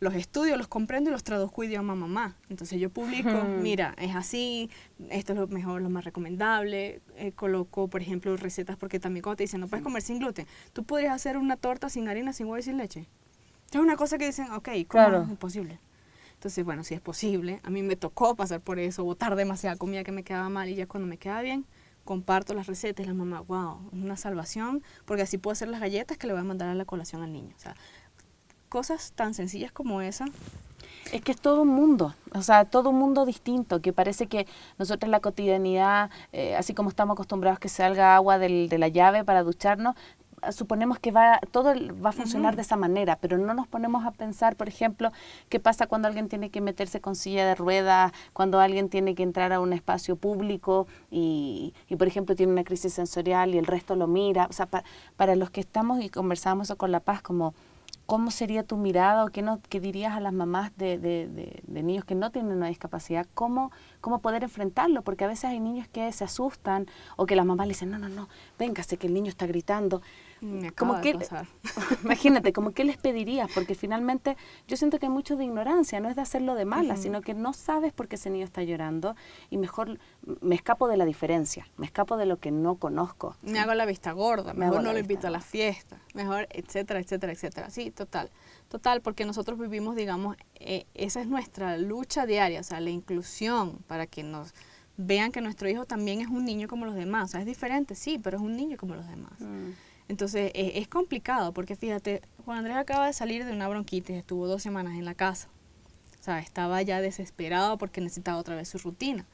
los estudio, los comprendo y los traduzco idioma mamá. Entonces yo publico, mira, es así, esto es lo mejor, lo más recomendable. Eh, coloco, por ejemplo, recetas porque también cuando te dicen, no puedes comer sin gluten, tú podrías hacer una torta sin harina, sin huevo y sin leche. Es una cosa que dicen, ok, ¿cómo Claro. es imposible? Entonces, bueno, si es posible, a mí me tocó pasar por eso, botar demasiada comida que me quedaba mal y ya cuando me queda bien, comparto las recetas y la mamá, wow, es una salvación, porque así puedo hacer las galletas que le voy a mandar a la colación al niño. O sea, cosas tan sencillas como esa. Es que es todo un mundo, o sea, todo un mundo distinto, que parece que nosotros en la cotidianidad, eh, así como estamos acostumbrados que salga agua del- de la llave para ducharnos, suponemos que va todo va a funcionar de esa manera, pero no nos ponemos a pensar, por ejemplo, qué pasa cuando alguien tiene que meterse con silla de ruedas, cuando alguien tiene que entrar a un espacio público y, y, por ejemplo, tiene una crisis sensorial y el resto lo mira. O sea, pa- para los que estamos y conversamos con La Paz, como ¿Cómo sería tu mirada o qué, no, qué dirías a las mamás de, de- de- de niños que no tienen una discapacidad? ¿Cómo, ¿Cómo poder enfrentarlo? Porque a veces hay niños que se asustan o que las mamás le dicen, no, no, no, véngase que el niño está gritando. Me Como que, de pasar. imagínate, como qué les pedirías, porque finalmente yo siento que hay mucho de ignorancia, no es de hacerlo de mala, sino que no sabes por qué ese niño está llorando y mejor me escapo de la diferencia, me escapo de lo que no conozco. Me hago la vista gorda, Me mejor no lo invito a la fiesta, mejor, etcétera, etcétera, etcétera. Sí, total, total, porque nosotros vivimos, digamos, eh, esa es nuestra lucha diaria, o sea, la inclusión para que nos vean que nuestro hijo también es un niño como los demás, o sea, es diferente, sí, pero es un niño como los demás. Mm. Entonces es, complicado porque fíjate, Juan Andrés acaba de salir de una bronquitis, estuvo dos semanas en la casa. O sea, estaba ya desesperado porque necesitaba otra vez su rutina.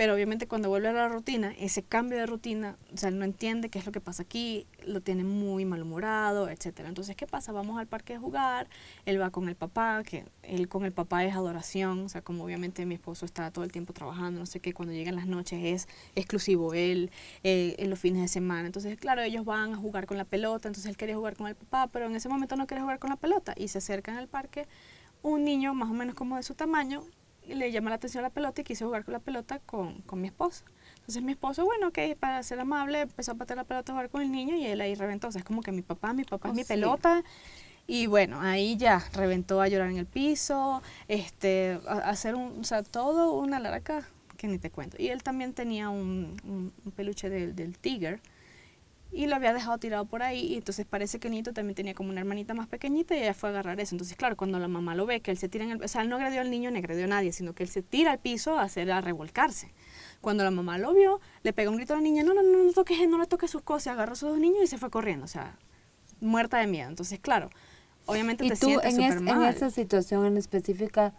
Pero obviamente cuando vuelve a la rutina, ese cambio de rutina, o sea, él no entiende qué es lo que pasa aquí, lo tiene muy malhumorado, etcétera. Entonces, ¿qué pasa? Vamos al parque a jugar, él va con el papá, que él con el papá es adoración, o sea, como obviamente mi esposo está todo el tiempo trabajando, no sé qué, cuando llegan las noches es exclusivo él, eh, en los fines de semana. Entonces, claro, ellos van a jugar con la pelota, entonces él quería jugar con el papá, pero en ese momento no quería jugar con la pelota y se acerca en el parque un niño más o menos como de su tamaño le llama la atención la pelota y quiso jugar con la pelota con, con mi esposo. Entonces mi esposo, bueno, ok, para ser amable, empezó a patear la pelota a jugar con el niño y él ahí reventó. O sea, es como que mi papá, mi papá Oh, es mi sí. pelota. Y bueno, ahí ya reventó a llorar en el piso, este, a, a hacer un, o sea, todo una laraca que ni te cuento. Y él también tenía un, un- un peluche del, del tigre y lo había dejado tirado por ahí y entonces parece que el niño también tenía como una hermanita más pequeñita y ella fue a agarrar eso. Entonces, claro, cuando la mamá lo ve, que él se tira en el... O sea, él no agredió al niño ni agredió a nadie, sino que él se tira al piso a hacer a revolcarse. Cuando la mamá lo vio, le pega un grito a la niña, no, no, no, no toques, no le toques sus cosas, agarró a sus dos niños y se fue corriendo, o sea, muerta de miedo. Entonces, claro, obviamente Y te tú, sientes en, es- súper en mal. esa situación en específica,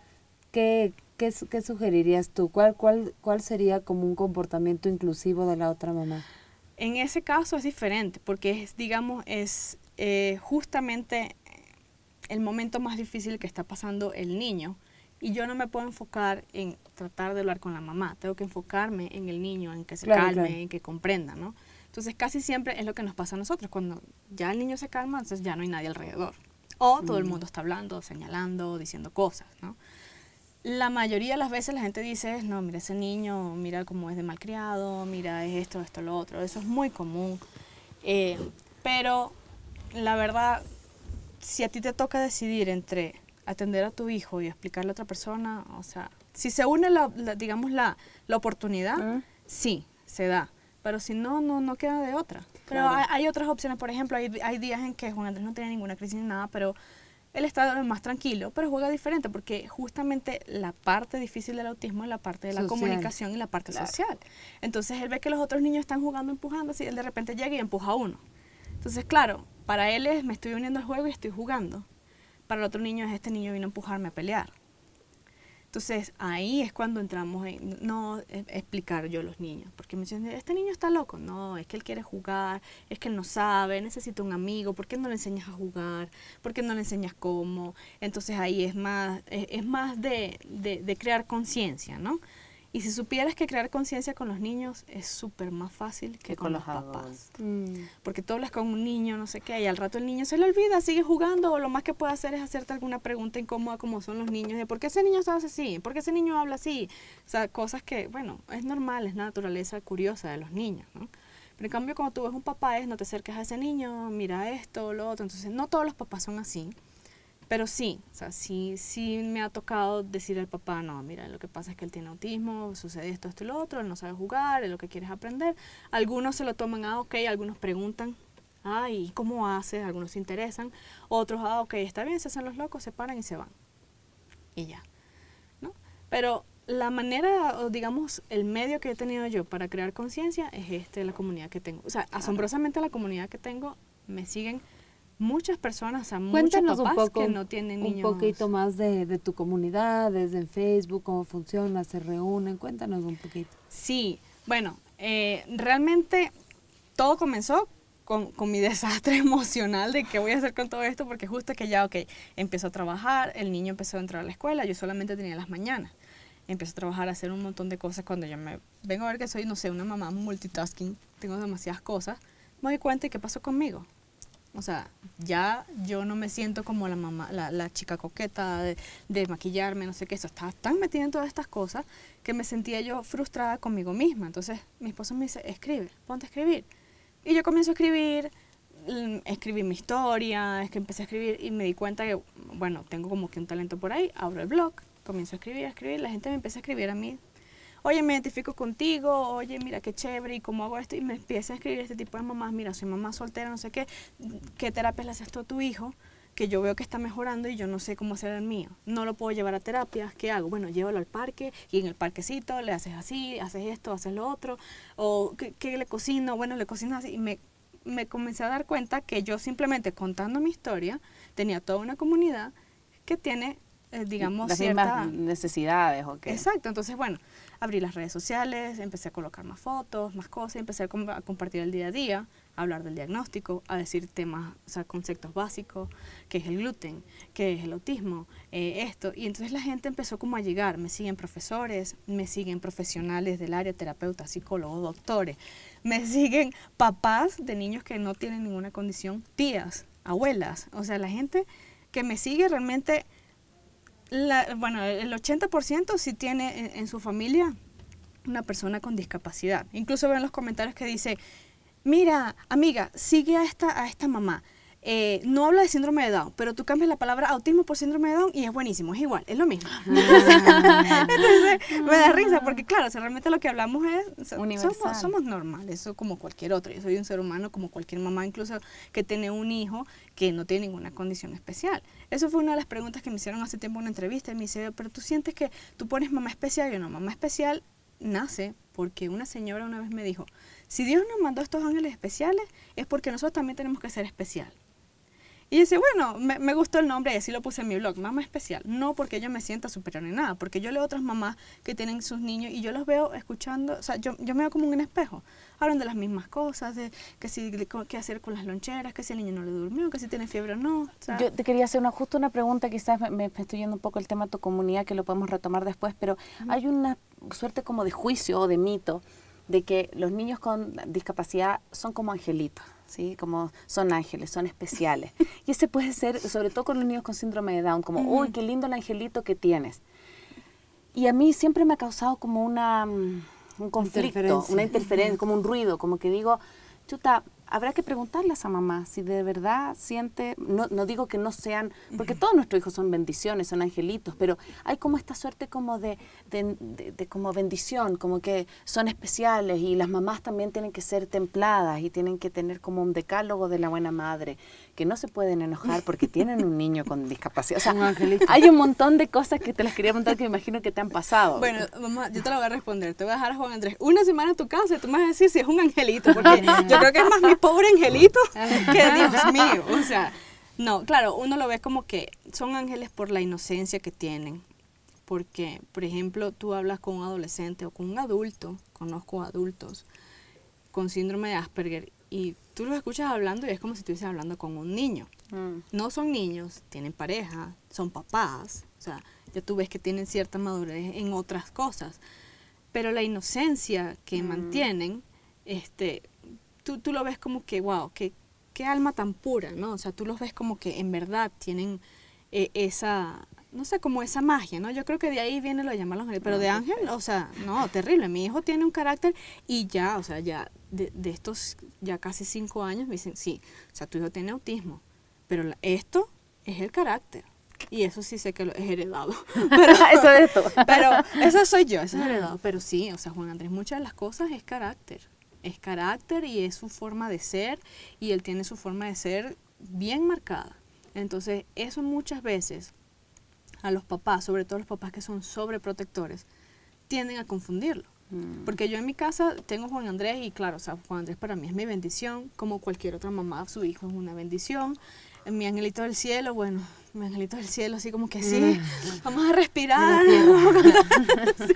¿qué, qué, qué sugerirías tú? ¿Cuál, cuál, ¿Cuál sería como un comportamiento inclusivo de la otra mamá? En ese caso es diferente, porque es, digamos, es eh, justamente el momento más difícil que está pasando el niño. Y yo no me puedo enfocar en tratar de hablar con la mamá, tengo que enfocarme en el niño, en que se Claro, calme, claro. en que comprenda, ¿no? Entonces casi siempre es lo que nos pasa a nosotros, cuando ya el niño se calma, entonces ya no hay nadie alrededor. O todo el mundo está hablando, señalando, diciendo cosas, ¿no? La mayoría de las veces la gente dice, no, mira ese niño, mira cómo es de malcriado, mira es esto, esto, lo otro. Eso es muy común. Eh, pero la verdad, si a ti te toca decidir entre atender a tu hijo y explicarle a otra persona, o sea, si se une, la, la- digamos, la, la oportunidad, Mm. sí, se da. Pero si no, no, no queda de otra. Pero hay otras opciones, por ejemplo, hay, hay días en que Juan Andrés no tiene ninguna crisis ni nada, pero él está más tranquilo, pero juega diferente, porque justamente la parte difícil del autismo es la parte de la Social. comunicación y la parte Claro. social. Entonces él ve que los otros niños están jugando, empujando, así él de repente llega y empuja a uno. Entonces, claro, para él es, me estoy uniendo al juego y estoy jugando. para el otro niño es este niño vino a empujarme a pelear. Entonces ahí es cuando entramos en no e, explicar yo a los niños, porque me dicen, este niño está loco, no, es que él quiere jugar, es que él no sabe, necesita un amigo, ¿por qué no le enseñas a jugar? ¿Por qué no le enseñas cómo? Entonces ahí es más, es, más de, de, de crear conciencia, ¿no? Y si supieras que crear conciencia con los niños es súper más fácil que, con, los, papás. Mm. Porque tú hablas con un niño, no sé qué, y al rato el niño se le olvida, sigue jugando, o lo más que puede hacer es hacerte alguna pregunta incómoda como son los niños, de por qué ese niño hace así, por qué ese niño habla así. O sea, cosas que, bueno, es normal, es naturaleza curiosa de los niños, ¿no? Pero en cambio, cuando tú ves un papá es, no te acerques a ese niño, mira esto, lo otro. Entonces, no todos los papás son así. Pero sí, o sea, sí, sí me ha tocado decir al papá, no, mira, lo que pasa es que él tiene autismo, sucede esto, esto y lo otro, él no sabe jugar, es lo que quieres aprender. Algunos se lo toman, ah, ok, algunos preguntan, ah, ¿y cómo hace? Algunos se interesan, otros, ah, ok, está bien, se hacen los locos, se paran y se van. Y ya, ¿no? Pero la manera, o digamos, el medio que he tenido yo para crear conciencia es este, la comunidad que tengo. O sea, asombrosamente la comunidad que tengo me siguen muchas personas, o sea, muchos papás un poco, que no tienen niños. Un poquito más de, de tu comunidad, desde en Facebook, cómo funciona, se reúnen, cuéntanos un poquito. Sí, bueno, eh, realmente todo comenzó con, con, mi desastre emocional de qué voy a hacer con todo esto, porque justo que ya, ok, empezó a trabajar, el niño empezó a entrar a la escuela, yo solamente tenía las mañanas. Empecé a trabajar, a hacer un montón de cosas cuando yo me vengo a ver que soy, no sé, una mamá multitasking, tengo demasiadas cosas, me doy cuenta de qué pasó conmigo. O sea, ya yo no me siento como la mamá, la, la chica coqueta de, maquillarme, no sé qué, eso. Estaba tan metida en todas estas cosas que me sentía yo frustrada conmigo misma. Entonces mi esposo me dice, escribe, ponte a escribir. Y yo comienzo a escribir, mm, escribí mi historia, es que empecé a escribir y me di cuenta que, bueno, tengo como que un talento por ahí, abro el blog, comienzo a escribir, a escribir, la gente me empieza a escribir a mí oye, me identifico contigo, oye, mira qué chévere, y cómo hago esto, y me empieza a escribir este tipo de mamás, mira, soy mamá soltera, no sé qué, ¿qué terapia le haces tú a tu hijo? que yo veo que está mejorando y yo no sé cómo hacer el mío. No lo puedo llevar a terapia. ¿Qué hago? Bueno, llévalo al parque y en el parquecito le haces así, haces esto, haces lo otro. O ¿qué, le cocino? Bueno, le cocino así. Y me, me comencé a dar cuenta que yo simplemente contando mi historia tenía toda una comunidad que tiene, eh, digamos, Las ciertas necesidades o qué. Exacto. Entonces, bueno, abrí las redes sociales, empecé a colocar más fotos, más cosas, empecé a, compartir el día a día, a hablar del diagnóstico, a decir temas, o sea, conceptos básicos, qué es el gluten, qué es el autismo, eh, esto. Y entonces la gente empezó como a llegar, me siguen profesores, me siguen profesionales del área, terapeutas, psicólogos, doctores, me siguen papás de niños que no tienen ninguna condición, tías, abuelas, o sea, la gente que me sigue realmente la, bueno, el 80% sí tiene en, su familia una persona con discapacidad. Incluso veo en los comentarios que dice, mira, amiga, sigue a esta, a esta mamá. Eh, no habla de síndrome de Down, pero tú cambias la palabra autismo por síndrome de Down y es buenísimo, es igual, es lo mismo. Entonces, me da risa porque claro, realmente lo que hablamos es, somos, somos normales, eso como cualquier otro. Yo soy un ser humano como cualquier mamá, incluso que tiene un hijo que no tiene ninguna condición especial. Eso fue una de las preguntas que me hicieron hace tiempo en una entrevista y me dice, pero tú sientes que tú pones mamá especial y no, mamá especial nace porque una señora una vez me dijo, si Dios nos mandó estos ángeles especiales es porque nosotros también tenemos que ser especial. Y dice, bueno, me, me, gustó el nombre y así lo puse en mi blog, mamá especial. No porque yo me sienta superior ni nada, porque yo leo otras mamás que tienen sus niños y yo los veo escuchando, o sea, yo, yo me veo como un espejo. Hablan de las mismas cosas, de que si, qué hacer con las loncheras, que si el niño no le durmió, que si tiene fiebre o no. yo te quería hacer una, justo una pregunta, quizás me, estoy yendo un poco el tema de tu comunidad, que lo podemos retomar después, pero hay una suerte como de juicio o de mito de que los niños con discapacidad son como angelitos. ¿Sí? Como son ángeles, son especiales. Y ese puede ser, sobre todo con los niños con síndrome de Down, como, uy, qué lindo el angelito que tienes. Y a mí siempre me ha causado como una, mm, un conflicto, una interferencia, como un ruido, como que digo, chuta, habrá que preguntarle a mamá si de verdad siente, no, no digo que no sean, porque todos nuestros hijos son bendiciones, son angelitos, pero hay como esta suerte como de, de, como bendición, como que son especiales y las mamás también tienen que ser templadas y tienen que tener como un decálogo de la buena madre, que no se pueden enojar porque tienen un niño con discapacidad. O sea, hay un montón de cosas que te las quería preguntar que me imagino que te han pasado. Bueno, mamá, yo te lo voy a responder. Te voy a dejar a Juan Andrés una semana en tu casa y tú me vas a decir si es un angelito, porque yo creo que es más mi pobre angelito, que Dios mío, o sea, No, claro, uno lo ve como que son ángeles por la inocencia que tienen. Porque, por ejemplo, tú hablas con un adolescente o con un adulto, conozco adultos con síndrome de Asperger y tú los escuchas hablando y es como si estuvieses hablando con un niño. Mm. No son niños, tienen pareja, son papás, o sea, ya tú ves que tienen cierta madurez en otras cosas. Pero la inocencia que Mm. mantienen, este, tú, tú lo ves como que, wow, qué, qué alma tan pura, ¿no? O sea, tú los ves como que en verdad tienen eh, esa, no sé, como esa magia, ¿no? Yo creo que de ahí viene lo de llamarlos ángeles. Pero de ángel, o sea, no, terrible. Mi hijo tiene un carácter y ya, o sea, ya de, de estos ya casi cinco años me dicen, sí, o sea, tu hijo tiene autismo, pero la- esto es el carácter. Y eso sí sé que lo es heredado. Pero, Eso es todo. pero eso soy yo, eso es heredado. Pero sí, o sea, Juan Andrés, muchas de las cosas es carácter. Es carácter y es su forma de ser y él tiene su forma de ser bien marcada. Entonces, eso muchas veces a los papás, sobre todo los papás que son sobreprotectores, tienden a confundirlo. Mm. Porque yo en mi casa tengo Juan Andrés y claro, o sea, Juan Andrés para mí es mi bendición, como cualquier otra mamá, su hijo es una bendición. Mi angelito del cielo, bueno, mi angelito del cielo, así como que sí, vamos a respirar. sí,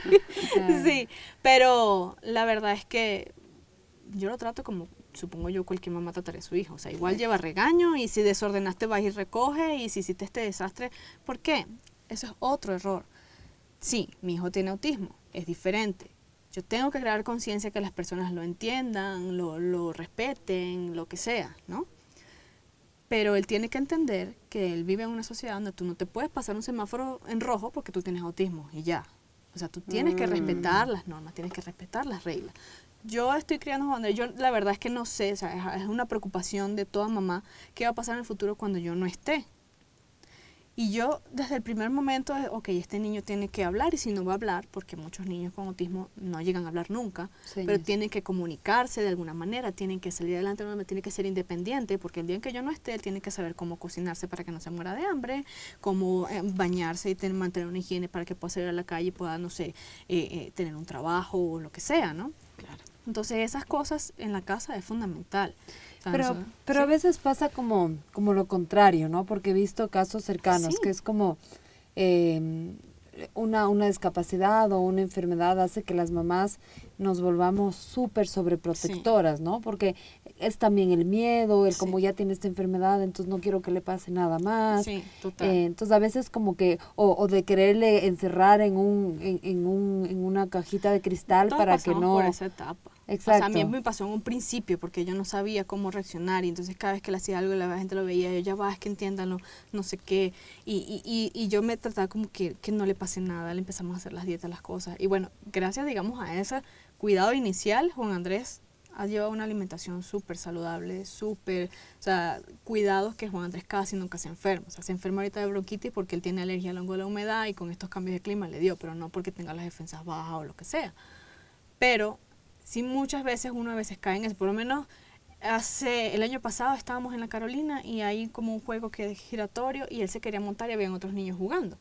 sí, pero la verdad es que yo lo trato como supongo yo cualquier mamá trataría a su hijo. O sea, igual lleva regaño y si desordenaste vas y recoge y si hiciste este desastre, ¿por qué? Eso es otro error. Sí, mi hijo tiene autismo, es diferente. Yo tengo que crear conciencia que las personas lo entiendan, lo, lo respeten, lo que sea, ¿no? Pero él tiene que entender que él vive en una sociedad donde tú no te puedes pasar un semáforo en rojo porque tú tienes autismo y ya. O sea, tú tienes que respetar las normas, tienes que respetar las reglas. Yo estoy criando a Juan Andrés, yo la verdad es que no sé, o sea, es, es una preocupación de toda mamá qué va a pasar en el futuro cuando yo no esté. Y yo desde el primer momento, eh, ok, este niño tiene que hablar y si no va a hablar, porque muchos niños con autismo no llegan a hablar nunca, Sí, pero es- tienen que comunicarse de alguna manera, tienen que salir adelante, tiene que ser independiente, porque el día en que yo no esté, él tiene que saber cómo cocinarse para que no se muera de hambre, cómo eh, bañarse y tener, mantener una higiene para que pueda salir a la calle y pueda, no sé, eh, eh, tener un trabajo o lo que sea, ¿no? Claro. Entonces esas cosas en la casa es fundamental. Pero, pero a veces pasa como, como lo contrario, ¿no? Porque he visto casos cercanos, Sí. que es como eh, una, una discapacidad o una enfermedad hace que las mamás nos volvamos súper sobreprotectoras, ¿no? Porque es también el miedo, el como ya tiene esta enfermedad, entonces no quiero que le pase nada más. Sí, total. Eh, entonces a veces como que, o, o de quererle encerrar en un, en, en un, en una cajita de cristal Todos para que no... por esa etapa. O Exacto. sea, a mí me pasó en un principio porque yo no sabía cómo reaccionar y entonces cada vez que le hacía algo la gente lo veía, yo ya va, es que entiéndanlo, no sé qué. Y, y, y, y yo me trataba como que, que no le pase nada, le empezamos a hacer las dietas, las cosas. Y bueno, gracias, digamos, a ese cuidado inicial, Juan Andrés ha llevado una alimentación súper saludable, súper, o sea, cuidados que Juan Andrés casi nunca se enferma. O sea, se enferma ahorita de bronquitis porque él tiene alergia al hongo de la humedad y con estos cambios de clima le dio, pero no porque tenga las defensas bajas o lo que sea. Pero sí muchas veces uno a veces cae en eso. Por lo menos hace el año pasado estábamos en la Carolina y hay como un juego que es giratorio y él se quería montar y habían otros niños jugando.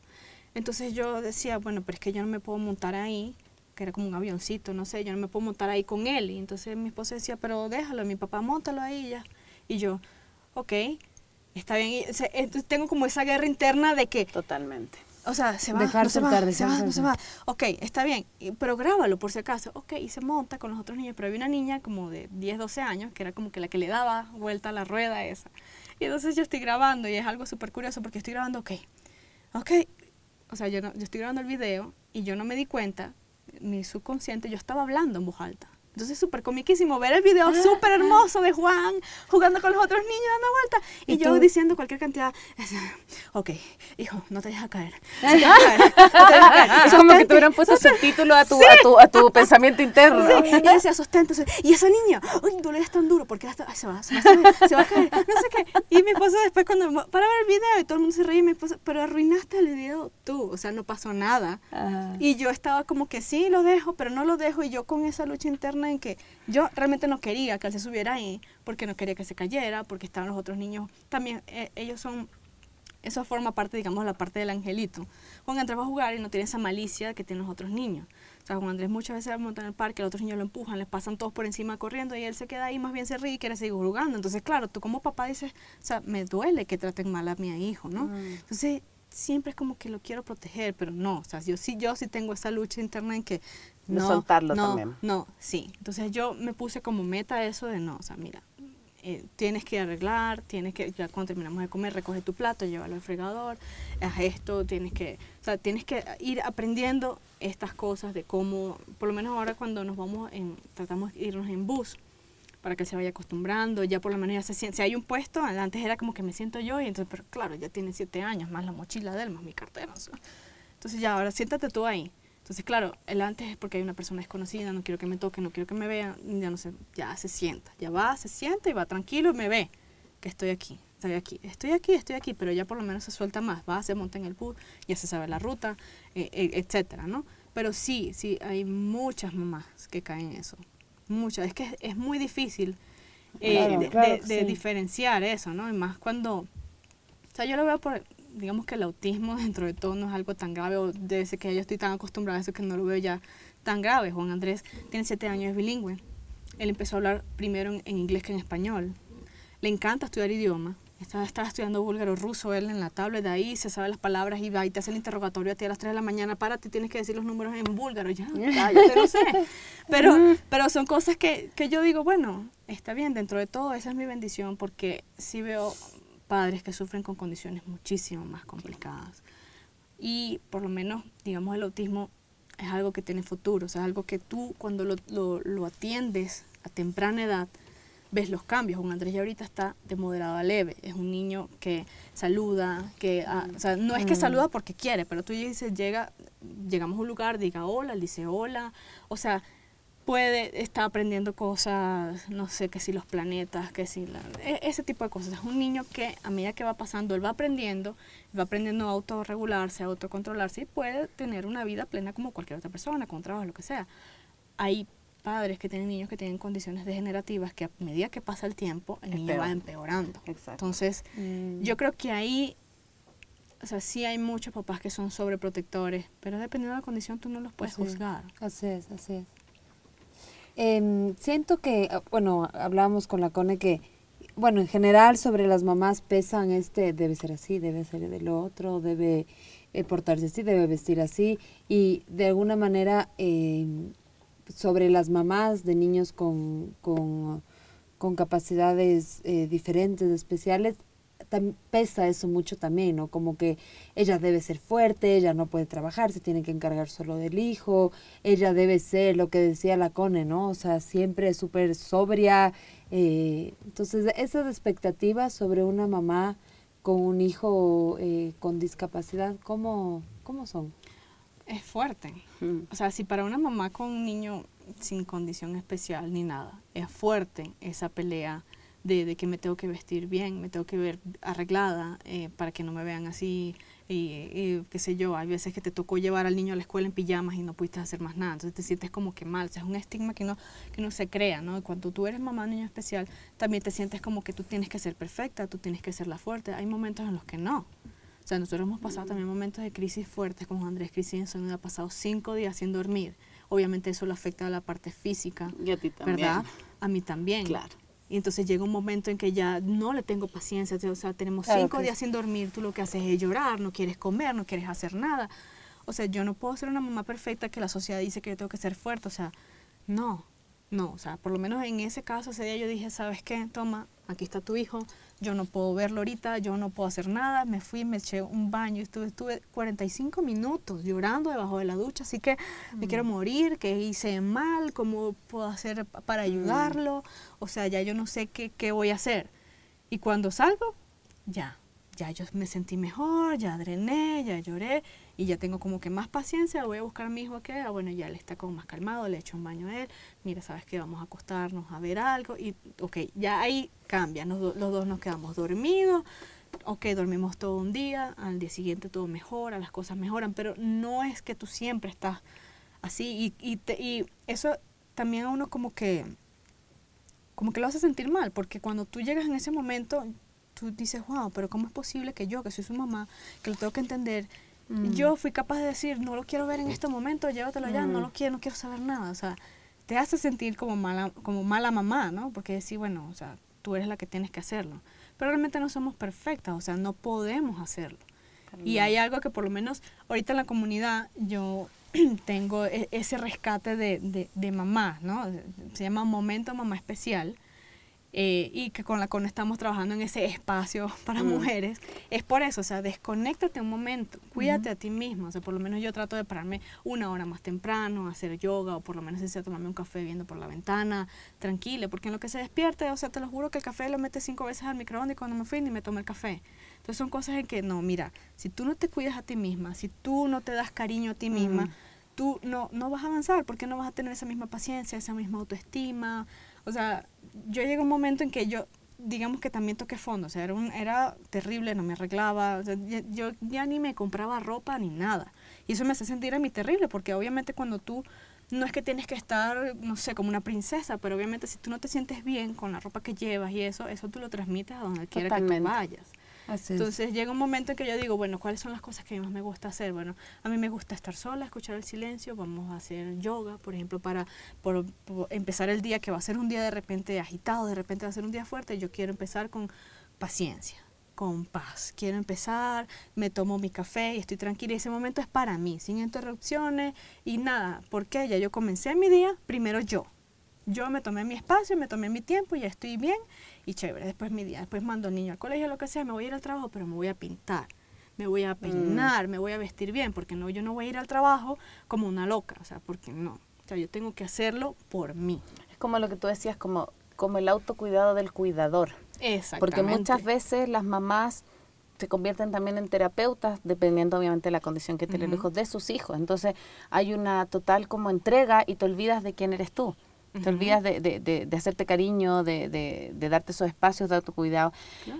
Entonces yo decía, bueno, pero es que yo no me puedo montar ahí, que era como un avioncito, no sé, yo no me puedo montar ahí con él. Y entonces mi esposa decía, pero déjalo, mi papá, montalo ahí ya. Y yo, ok, está bien. Entonces tengo como esa guerra interna de que Totalmente. O sea, se va, Dejar no se soltar, va, se dejar va, no se va. Ok, está bien, pero grábalo por si acaso. Ok, y se monta con los otros niños, pero había una niña como de 10, 12 años, que era como que la que le daba vuelta a la rueda esa. Y entonces yo estoy grabando y es algo súper curioso porque estoy grabando, ok, ok. O sea, yo, no- yo estoy grabando el video y yo no me di cuenta, mi subconsciente, yo estaba hablando en voz alta. Entonces es súper comiquísimo ver el video súper hermoso de Juan jugando con los otros niños dando vuelta. Y, ¿Y yo tú? diciendo cualquier cantidad. Ok, hijo, no te dejes a caer. No te caer, no te dejes a caer. Es como que te hubieran puesto subtítulo a tu, a tu, a tu pensamiento interno. Sí, y decía, sostén, entonces, y esa niña, uy, no le des tan duro, porque hasta, ay, se va, se va, se va, se va a caer, no sé qué. Y mi esposo después cuando, para ver el video, y todo el mundo se reía, y mi esposo, pero arruinaste el video tú, o sea, no pasó nada. Ajá. Y yo estaba como que sí, lo dejo, pero no lo dejo, y yo con esa lucha interna en que yo realmente no quería que él se subiera ahí, porque no quería que se cayera, porque estaban los otros niños, también eh, ellos son eso forma parte, digamos, la parte del angelito. Juan entraba a jugar y no tiene esa malicia que tienen los otros niños. O sea, Juan Andrés muchas veces va a montar en el parque, los otros niños lo empujan, les pasan todos por encima corriendo y él se queda ahí, más bien se ríe y quiere seguir jugando. Entonces, claro, tú como papá dices, o sea, me duele que traten mal a mi hijo, ¿no? Mm. Entonces, siempre es como que lo quiero proteger, pero no, o sea, yo sí, yo sí tengo esa lucha interna en que De no, soltarlo no, también. no, sí. Entonces yo me puse como meta eso de no, o sea, mira, eh, tienes que arreglar, tienes que, ya cuando terminamos de comer, recoge tu plato, llévalo al fregador, haz esto, tienes que, o sea, tienes que ir aprendiendo estas cosas de cómo, por lo menos ahora cuando nos vamos en, tratamos de irnos en bus, para que se vaya acostumbrando, ya por lo menos ya se siente, si hay un puesto, antes era como que me siento yo, y entonces, pero claro, ya tiene siete años, más la mochila de él, más mi cartera, o sea. entonces ya, ahora siéntate tú ahí. Entonces, claro, el antes es porque hay una persona desconocida, no quiero que me toque, no quiero que me vea, ya no sé, ya se sienta, ya va, se sienta y va tranquilo y me ve que estoy aquí, estoy aquí, estoy aquí, estoy aquí, pero ya por lo menos se suelta más, va, se monta en el bus, ya se sabe la ruta, eh, eh, etcétera, ¿no? Pero sí, sí, hay muchas mamás que caen en eso, muchas, es que es, es muy difícil eh, Claro, de, claro de- que de sí. diferenciar eso, ¿no? Y más cuando, o sea, yo lo veo por, digamos que el autismo dentro de todo no es algo tan grave, o ser que yo estoy tan acostumbrada a eso que no lo veo ya tan grave. Juan Andrés tiene siete años, es bilingüe. Él empezó a hablar primero en, en inglés que en español. Le encanta estudiar idioma. Estaba, estaba estudiando búlgaro ruso él en la tablet, de ahí se sabe las palabras y va y te hace el interrogatorio a ti a las 3 de la mañana, párate, tienes que decir los números en búlgaro, ya, cállate, no sé. Pero, pero son cosas que, que yo digo, bueno, está bien, dentro de todo esa es mi bendición porque sí veo padres que sufren con condiciones muchísimo más complicadas. Y por lo menos, digamos, el autismo es algo que tiene futuro, o sea, es algo que tú cuando lo, lo, lo atiendes a temprana edad, ves los cambios. Un Andrés ya ahorita está de moderado a leve, es un niño que saluda, que, ah, o sea, no es que saluda porque quiere, pero tú dices, llega, llegamos a un lugar, diga hola, él dice hola, o sea, puede, está aprendiendo cosas, no sé, que si los planetas, que si la- e- ese tipo de cosas. Es un niño que a medida que va pasando, él va aprendiendo, va aprendiendo a autorregularse, a autocontrolarse y puede tener una vida plena como cualquier otra persona, con trabajo, lo que sea. Hay padres que tienen niños que tienen condiciones degenerativas que a medida que pasa el tiempo, el niño va Empeora. empeorando. Exacto. Entonces, Mm. yo creo que ahí, o sea, sí hay muchos papás que son sobreprotectores, pero dependiendo de la condición tú no los puedes Así es. juzgar. Así es, así es. Em, siento que, ah, bueno, hablábamos con la Cone que, bueno, en general sobre las mamás pesan este, debe ser así, debe ser de lo otro, debe eh, portarse así, debe vestir así, y de alguna manera em, sobre las mamás de niños con, con, con capacidades eh, diferentes, especiales, pesa eso mucho también, ¿no? Como que ella debe ser fuerte, ella no puede trabajar, se tiene que encargar solo del hijo, ella debe ser lo que decía la Cone, ¿no? O sea, siempre súper sobria. eh, entonces, esas expectativas sobre una mamá con un hijo eh, con discapacidad, ¿cómo, cómo son? Es fuerte. Mm. O sea, si para una mamá con un niño sin condición especial ni nada, es fuerte esa pelea de, de que me tengo que vestir bien, me tengo que ver arreglada eh, para que no me vean así, y, y qué sé yo, hay veces que te tocó llevar al niño a la escuela en pijamas y no pudiste hacer más nada, entonces te sientes como que mal, o sea, es un estigma que no, que no se crea, ¿no? Y Cuando tú eres mamá de niño especial, también te sientes como que tú tienes que ser perfecta, tú tienes que ser la fuerte, hay momentos en los que no. O sea, nosotros hemos pasado también momentos de crisis fuertes, como Andrés Cristiansen ha pasado cinco días sin dormir. Obviamente eso lo afecta a la parte física, Y a ti también. ¿verdad? A mí también. Claro. Y entonces llega un momento en que ya no le tengo paciencia, o sea, tenemos Claro cinco días sin dormir, tú lo que haces es llorar, no quieres comer, no quieres hacer nada. O sea, yo no puedo ser una mamá perfecta que la sociedad dice que yo tengo que ser fuerte, o sea, no, no, o sea, por lo menos en ese caso, ese día yo dije, ¿sabes qué? Toma, aquí está tu hijo, yo no puedo verlo ahorita, yo no puedo hacer nada, me fui, me eché un baño, estuve, estuve 45 minutos llorando debajo de la ducha, así que me quiero morir, que hice mal, cómo puedo hacer pa- para ayudarlo, o sea, ya yo no sé qué, qué voy a hacer. Y cuando salgo, ya, ya yo me sentí mejor, ya drené, ya lloré y ya tengo como que más paciencia, voy a buscar a mi hijo que, ah, bueno, ya él está como más calmado, le echo un baño a él, mira, sabes que vamos a acostarnos a ver algo y, ok, ya ahí cambia, nos los dos nos quedamos dormidos, ok, dormimos todo un día, al día siguiente todo mejora, las cosas mejoran, pero no es que tú siempre estás así y, y, te- y eso también a uno como que como que lo hace sentir mal, porque cuando tú llegas en ese momento, tú dices, wow, pero ¿cómo es posible que yo, que soy su mamá, que lo tengo que entender, Mm. Yo fui capaz de decir, no lo quiero ver en este momento, llévatelo allá, no mm. lo quiero, no quiero saber nada. O sea, te hace sentir como mala, como mala mamá, ¿no? Porque decir, bueno, o sea, tú eres la que tienes que hacerlo. Pero realmente no somos perfectas, o sea, no podemos hacerlo. Y hay algo que por lo menos ahorita en la comunidad yo tengo e, ese rescate de, de, de mamá, ¿no? Se llama Momento Mamá Especial eh, y que con la CON estamos trabajando en ese espacio para mm. mujeres, es por eso, o sea, desconéctate un momento, cuídate a ti mismo, o sea, por lo menos yo trato de pararme una hora más temprano, hacer yoga o por lo menos sea tomarme un café viendo por la ventana, tranquila, porque en lo que se despierte, o sea, te lo juro que el café lo mete cinco veces al microondas y cuando me fui ni me tomé el café. Entonces son cosas en que, no, mira, si tú no te cuidas a ti misma, si tú no te das cariño a ti misma, tú no, no vas a avanzar porque no vas a tener esa misma paciencia, esa misma autoestima, o sea, yo llegué a un momento en que yo, digamos que también toqué fondo, o sea, era, un, era terrible, no me arreglaba, yo ya ni me compraba ropa ni nada. Y eso me hace sentir a mí terrible, porque obviamente cuando tú, no es que tienes que estar, no sé, como una princesa, pero obviamente si tú no te sientes bien con la ropa que llevas y eso, eso tú lo transmites a donde quiera que tú vayas. Entonces llega un momento en que yo digo, bueno, ¿cuáles son las cosas que más me gusta hacer? Bueno, a mí me gusta estar sola, escuchar el silencio, vamos a hacer yoga, por ejemplo, para por, empezar el día, que va a ser un día de repente agitado, de repente va a ser un día fuerte, yo quiero empezar con paciencia con paz. Quiero empezar, me tomo mi café y estoy tranquila. Y ese momento es para mí, sin interrupciones y nada. porque Ya yo comencé mi día, primero yo. Yo me tomé mi espacio, me tomé mi tiempo, ya estoy bien y chévere. Después mi día, después mando al niño al colegio, lo que sea, me voy a ir al trabajo, pero me voy a pintar, me voy a mm. peinar, me voy a vestir bien, porque no, yo no voy a ir al trabajo como una loca, o sea, porque no. O sea, yo tengo que hacerlo por mí. Es como lo que tú decías, como, como el autocuidado del cuidador. Exactamente. Porque muchas veces las mamás se convierten también en terapeutas, dependiendo obviamente de la condición que tienen los hijos de sus hijos. Entonces hay una total como entrega y te olvidas de quién eres tú. Te olvidas de, de, de, hacerte cariño, de, de, darte esos espacios de autocuidado.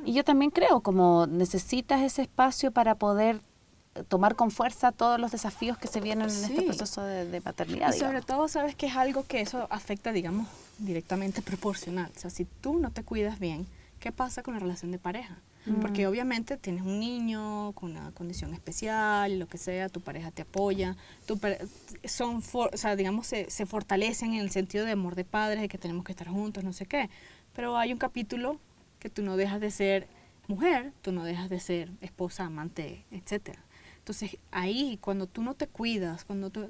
Y yo también creo, como necesitas ese espacio para poder tomar con fuerza todos los desafíos que se vienen en este proceso de, paternidad. Y sobre todo, sabes que es algo que eso afecta, digamos, directamente proporcional. O sea, si tú no te cuidas bien, ¿qué pasa con la relación de pareja? Porque obviamente tienes un niño con una condición especial, lo que sea, tu pareja te apoya, tu son, o sea, digamos, se, se fortalecen en el sentido de amor de padres, de que tenemos que estar juntos, no sé qué. Pero hay un capítulo que tú no dejas de ser mujer, tú no dejas de ser esposa, amante, etcétera. Entonces ahí, cuando tú no te cuidas, cuando tú,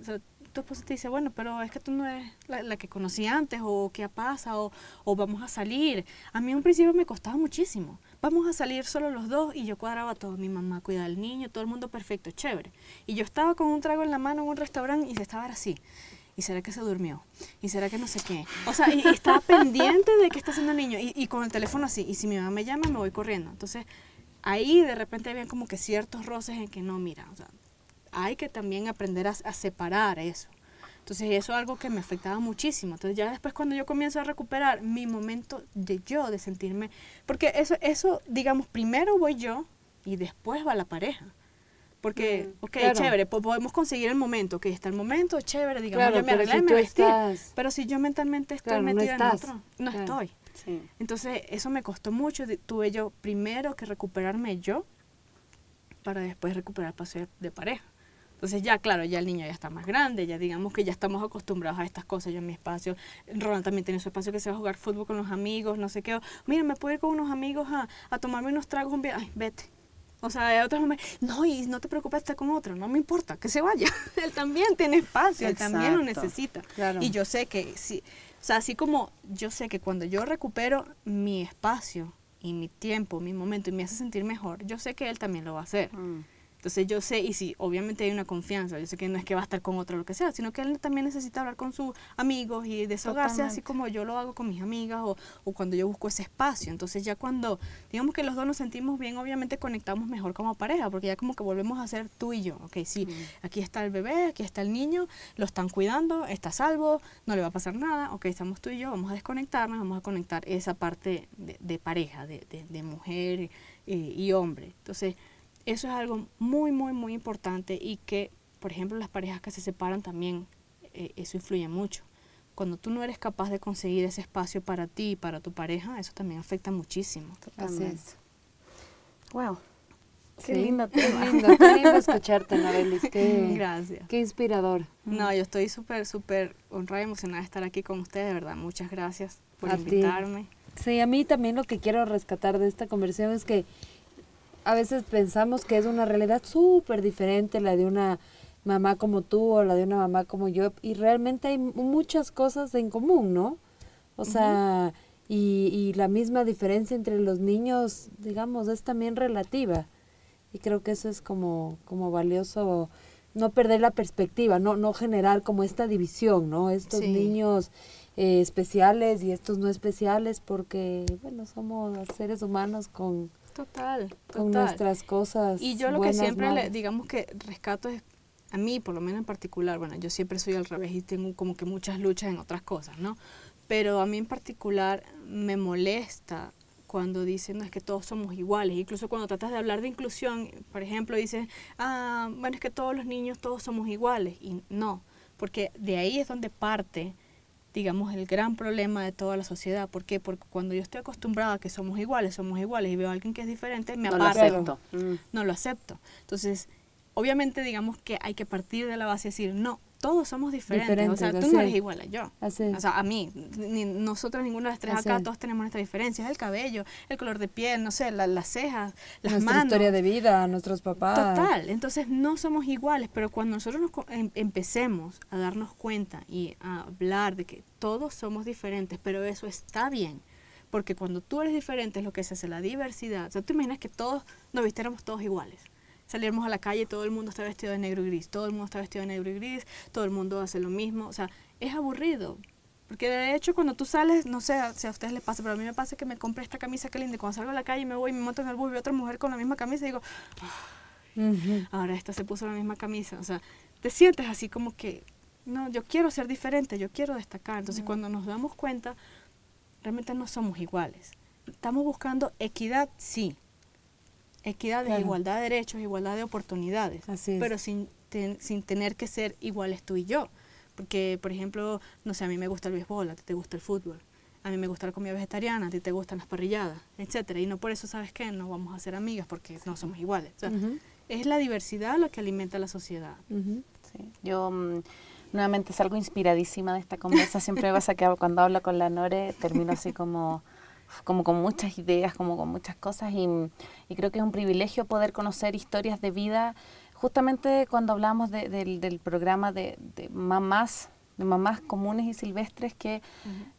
tu esposa te dice, bueno, pero es que tú no eres la, que conocí antes, o qué pasa, o, o, vamos a salir. A mí en un principio me costaba muchísimo. Vamos a salir solo los dos y yo cuadraba todo. Mi mamá cuida al niño, todo el mundo perfecto, chévere. Y yo estaba con un trago en la mano en un restaurante y se estaba así. ¿Y será que se durmió? ¿Y será que no sé qué? O sea, y, estaba pendiente de qué está haciendo el niño. Y, y con el teléfono así. Y si mi mamá me llama, me voy corriendo. Entonces, ahí de repente había como que ciertos roces en que no, mira, o sea, hay que también aprender a, separar eso. Entonces eso es algo que me afectaba muchísimo. Entonces ya después cuando yo comienzo a recuperar mi momento de yo, de sentirme, porque eso, eso digamos, primero voy yo y después va la pareja. Porque, mm, ok, chévere, podemos conseguir el momento, que está el momento, chévere, digamos, ya me arreglé, me vestí. Pero si yo mentalmente estoy metida en otro, no estoy. Entonces, eso me costó mucho. Tuve yo primero que recuperarme yo para después recuperar el paseo de pareja. Entonces ya, claro, ya el niño ya está más grande, ya digamos que ya estamos acostumbrados a estas cosas, yo en mi espacio, Roland también tiene su espacio que se va a jugar fútbol con los amigos, no sé qué, mira, me puedo ir con unos amigos a, a tomarme unos tragos, un ay, vete. O sea, hay otros momentos, no, y no te preocupes, está con otro, no me importa, que se vaya. él también tiene espacio, él también lo necesita. Y yo sé que, sí, o sea, así como yo sé que cuando yo recupero mi espacio y mi tiempo, mi momento, y me hace sentir mejor, yo sé que él también lo va a hacer. Mm. Entonces yo sé, y si obviamente hay una confianza, yo sé que no es que va a estar con otro o lo que sea, sino que él también necesita hablar con sus amigos y desahogarse así como yo lo hago con mis amigas o, o, cuando yo busco ese espacio. Entonces ya cuando, digamos que los dos nos sentimos bien, obviamente conectamos mejor como pareja, porque ya como que volvemos a ser tú y yo. Ok, sí, aquí está el bebé, aquí está el niño, lo están cuidando, está salvo, no le va a pasar nada, ok, estamos tú y yo, vamos a desconectarnos, vamos a conectar esa parte de, de pareja, de, de, de mujer y, y hombre. Entonces, eso es algo muy, muy, muy importante y que, por ejemplo, las parejas que se separan también, eh, eso influye mucho. Cuando tú no eres capaz de conseguir ese espacio para ti y para tu pareja, eso también afecta muchísimo. Así es. Wow. Qué lindo tema. Qué lindo, qué lindo escucharte, Norelis. Qué, Gracias. Qué inspirador. No, yo estoy súper, súper honrada y emocionada de estar aquí con ustedes, de verdad. Muchas gracias por A ti. invitarme. Sí, a mí también lo que quiero rescatar de esta conversación es que a veces pensamos que es una realidad súper diferente la de una mamá como tú o la de una mamá como yo y realmente hay muchas cosas en común, ¿no? O sea, y, y la misma diferencia entre los niños, digamos, es también relativa. Y creo que eso es como, como valioso, no perder la perspectiva, no, no generar como esta división, ¿no? Estos Sí. niños eh, especiales y estos no especiales, porque, bueno, somos seres humanos con, Total, con total. nuestras cosas. Y yo lo buenas, que siempre, le, digamos que rescato es, a mí por lo menos en particular, bueno, yo siempre soy al revés y tengo como que muchas luchas en otras cosas, ¿no? Pero a mí en particular me molesta cuando dicen, no, es que todos somos iguales. Incluso cuando tratas de hablar de inclusión, por ejemplo, dices, ah, bueno, es que todos los niños, todos somos iguales. Y no, porque de ahí es donde parte digamos, el gran problema de toda la sociedad. ¿Por qué? Porque cuando yo estoy acostumbrada a que somos iguales, somos iguales, y veo a alguien que es diferente, me No lo acepto. Mm. no lo acepto. Entonces, obviamente digamos que hay que partir de la base y decir, no, todos somos diferentes. o sea, tú no es. eres igual a yo. Así es. O sea, a mí, ni nosotros ninguno de los tres Así acá, es. todos tenemos nuestras diferencias. El cabello, el color de piel, no sé, la- las cejas, las Nuestra manos. historia de vida, nuestros papás. Total, entonces no somos iguales, pero cuando nosotros nos em- empecemos a darnos cuenta y a hablar de que todos somos diferentes, pero eso está bien, porque cuando tú eres diferente es lo que se hace la diversidad. O sea, tú imaginas que todos nos vistiéramos todos iguales. Saliéramos a la calle y todo el mundo está vestido de negro y gris, todo el mundo está vestido de negro y gris, todo el mundo hace lo mismo, o sea, es aburrido. Porque de hecho cuando tú sales, no sé si a ustedes les pasa, pero a mí me pasa que me compré esta camisa que linda y cuando salgo a la calle me voy y me monto en el bus y veo otra mujer con la misma camisa y digo, Ujú. ahora esta se puso la misma camisa. O sea, te sientes así como que, no, yo quiero ser diferente, yo quiero destacar. Entonces, cuando nos damos cuenta, realmente no somos iguales. Estamos buscando equidad, sí. Equidad de Claro. igualdad de derechos, igualdad de oportunidades. Así es. Pero sin, ten- sin tener que ser iguales tú y yo. Porque, por ejemplo, no sé, a mí me gusta el béisbol, a ti te gusta el fútbol. A mí me gusta la comida vegetariana, a ti te gustan las parrilladas, etcétera. Y no por eso, ¿sabes qué? No vamos a ser amigas porque no somos iguales. O sea, Ujú, es la diversidad lo que alimenta la sociedad. ujú. Sí, yo mm, nuevamente salgo inspiradísima de esta conversa. Siempre me pasa que cuando hablo con la Nore termino así como, como con muchas ideas, como con muchas cosas y, y creo que es un privilegio poder conocer historias de vida. Justamente cuando hablamos de- del, del programa de, de mamás, de mamás comunes y silvestres que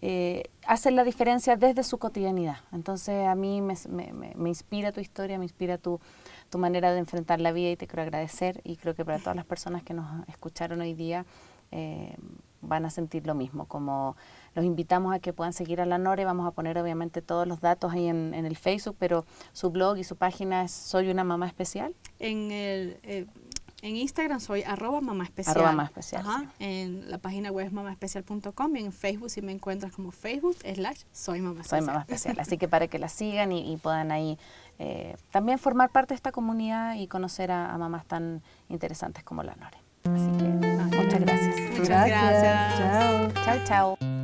eh, hacen la diferencia desde su cotidianidad. Entonces a mí me, me- me- me inspira tu historia, me inspira tu, tu manera de enfrentar la vida y te quiero agradecer y creo que para todas las personas que nos escucharon hoy día eh, van a sentir lo mismo, como los invitamos a que puedan seguir a la Nore, vamos a poner obviamente todos los datos ahí en, en el Facebook, pero su blog y su página es Soy una mamá especial. En, el, eh, en Instagram soy arroba mamá especial. Arroba mamá especial, Ajá. sí. En la página web es mamaespecial.com y en Facebook si me encuentras como Facebook slash soy mamá Soy especial. mamá especial. Así que para que la sigan y, y puedan ahí eh, también formar parte de esta comunidad y conocer a, a mamás tan interesantes como la Nore. Así que muchas gracias. Muchas gracias. Chao. Chao, chao.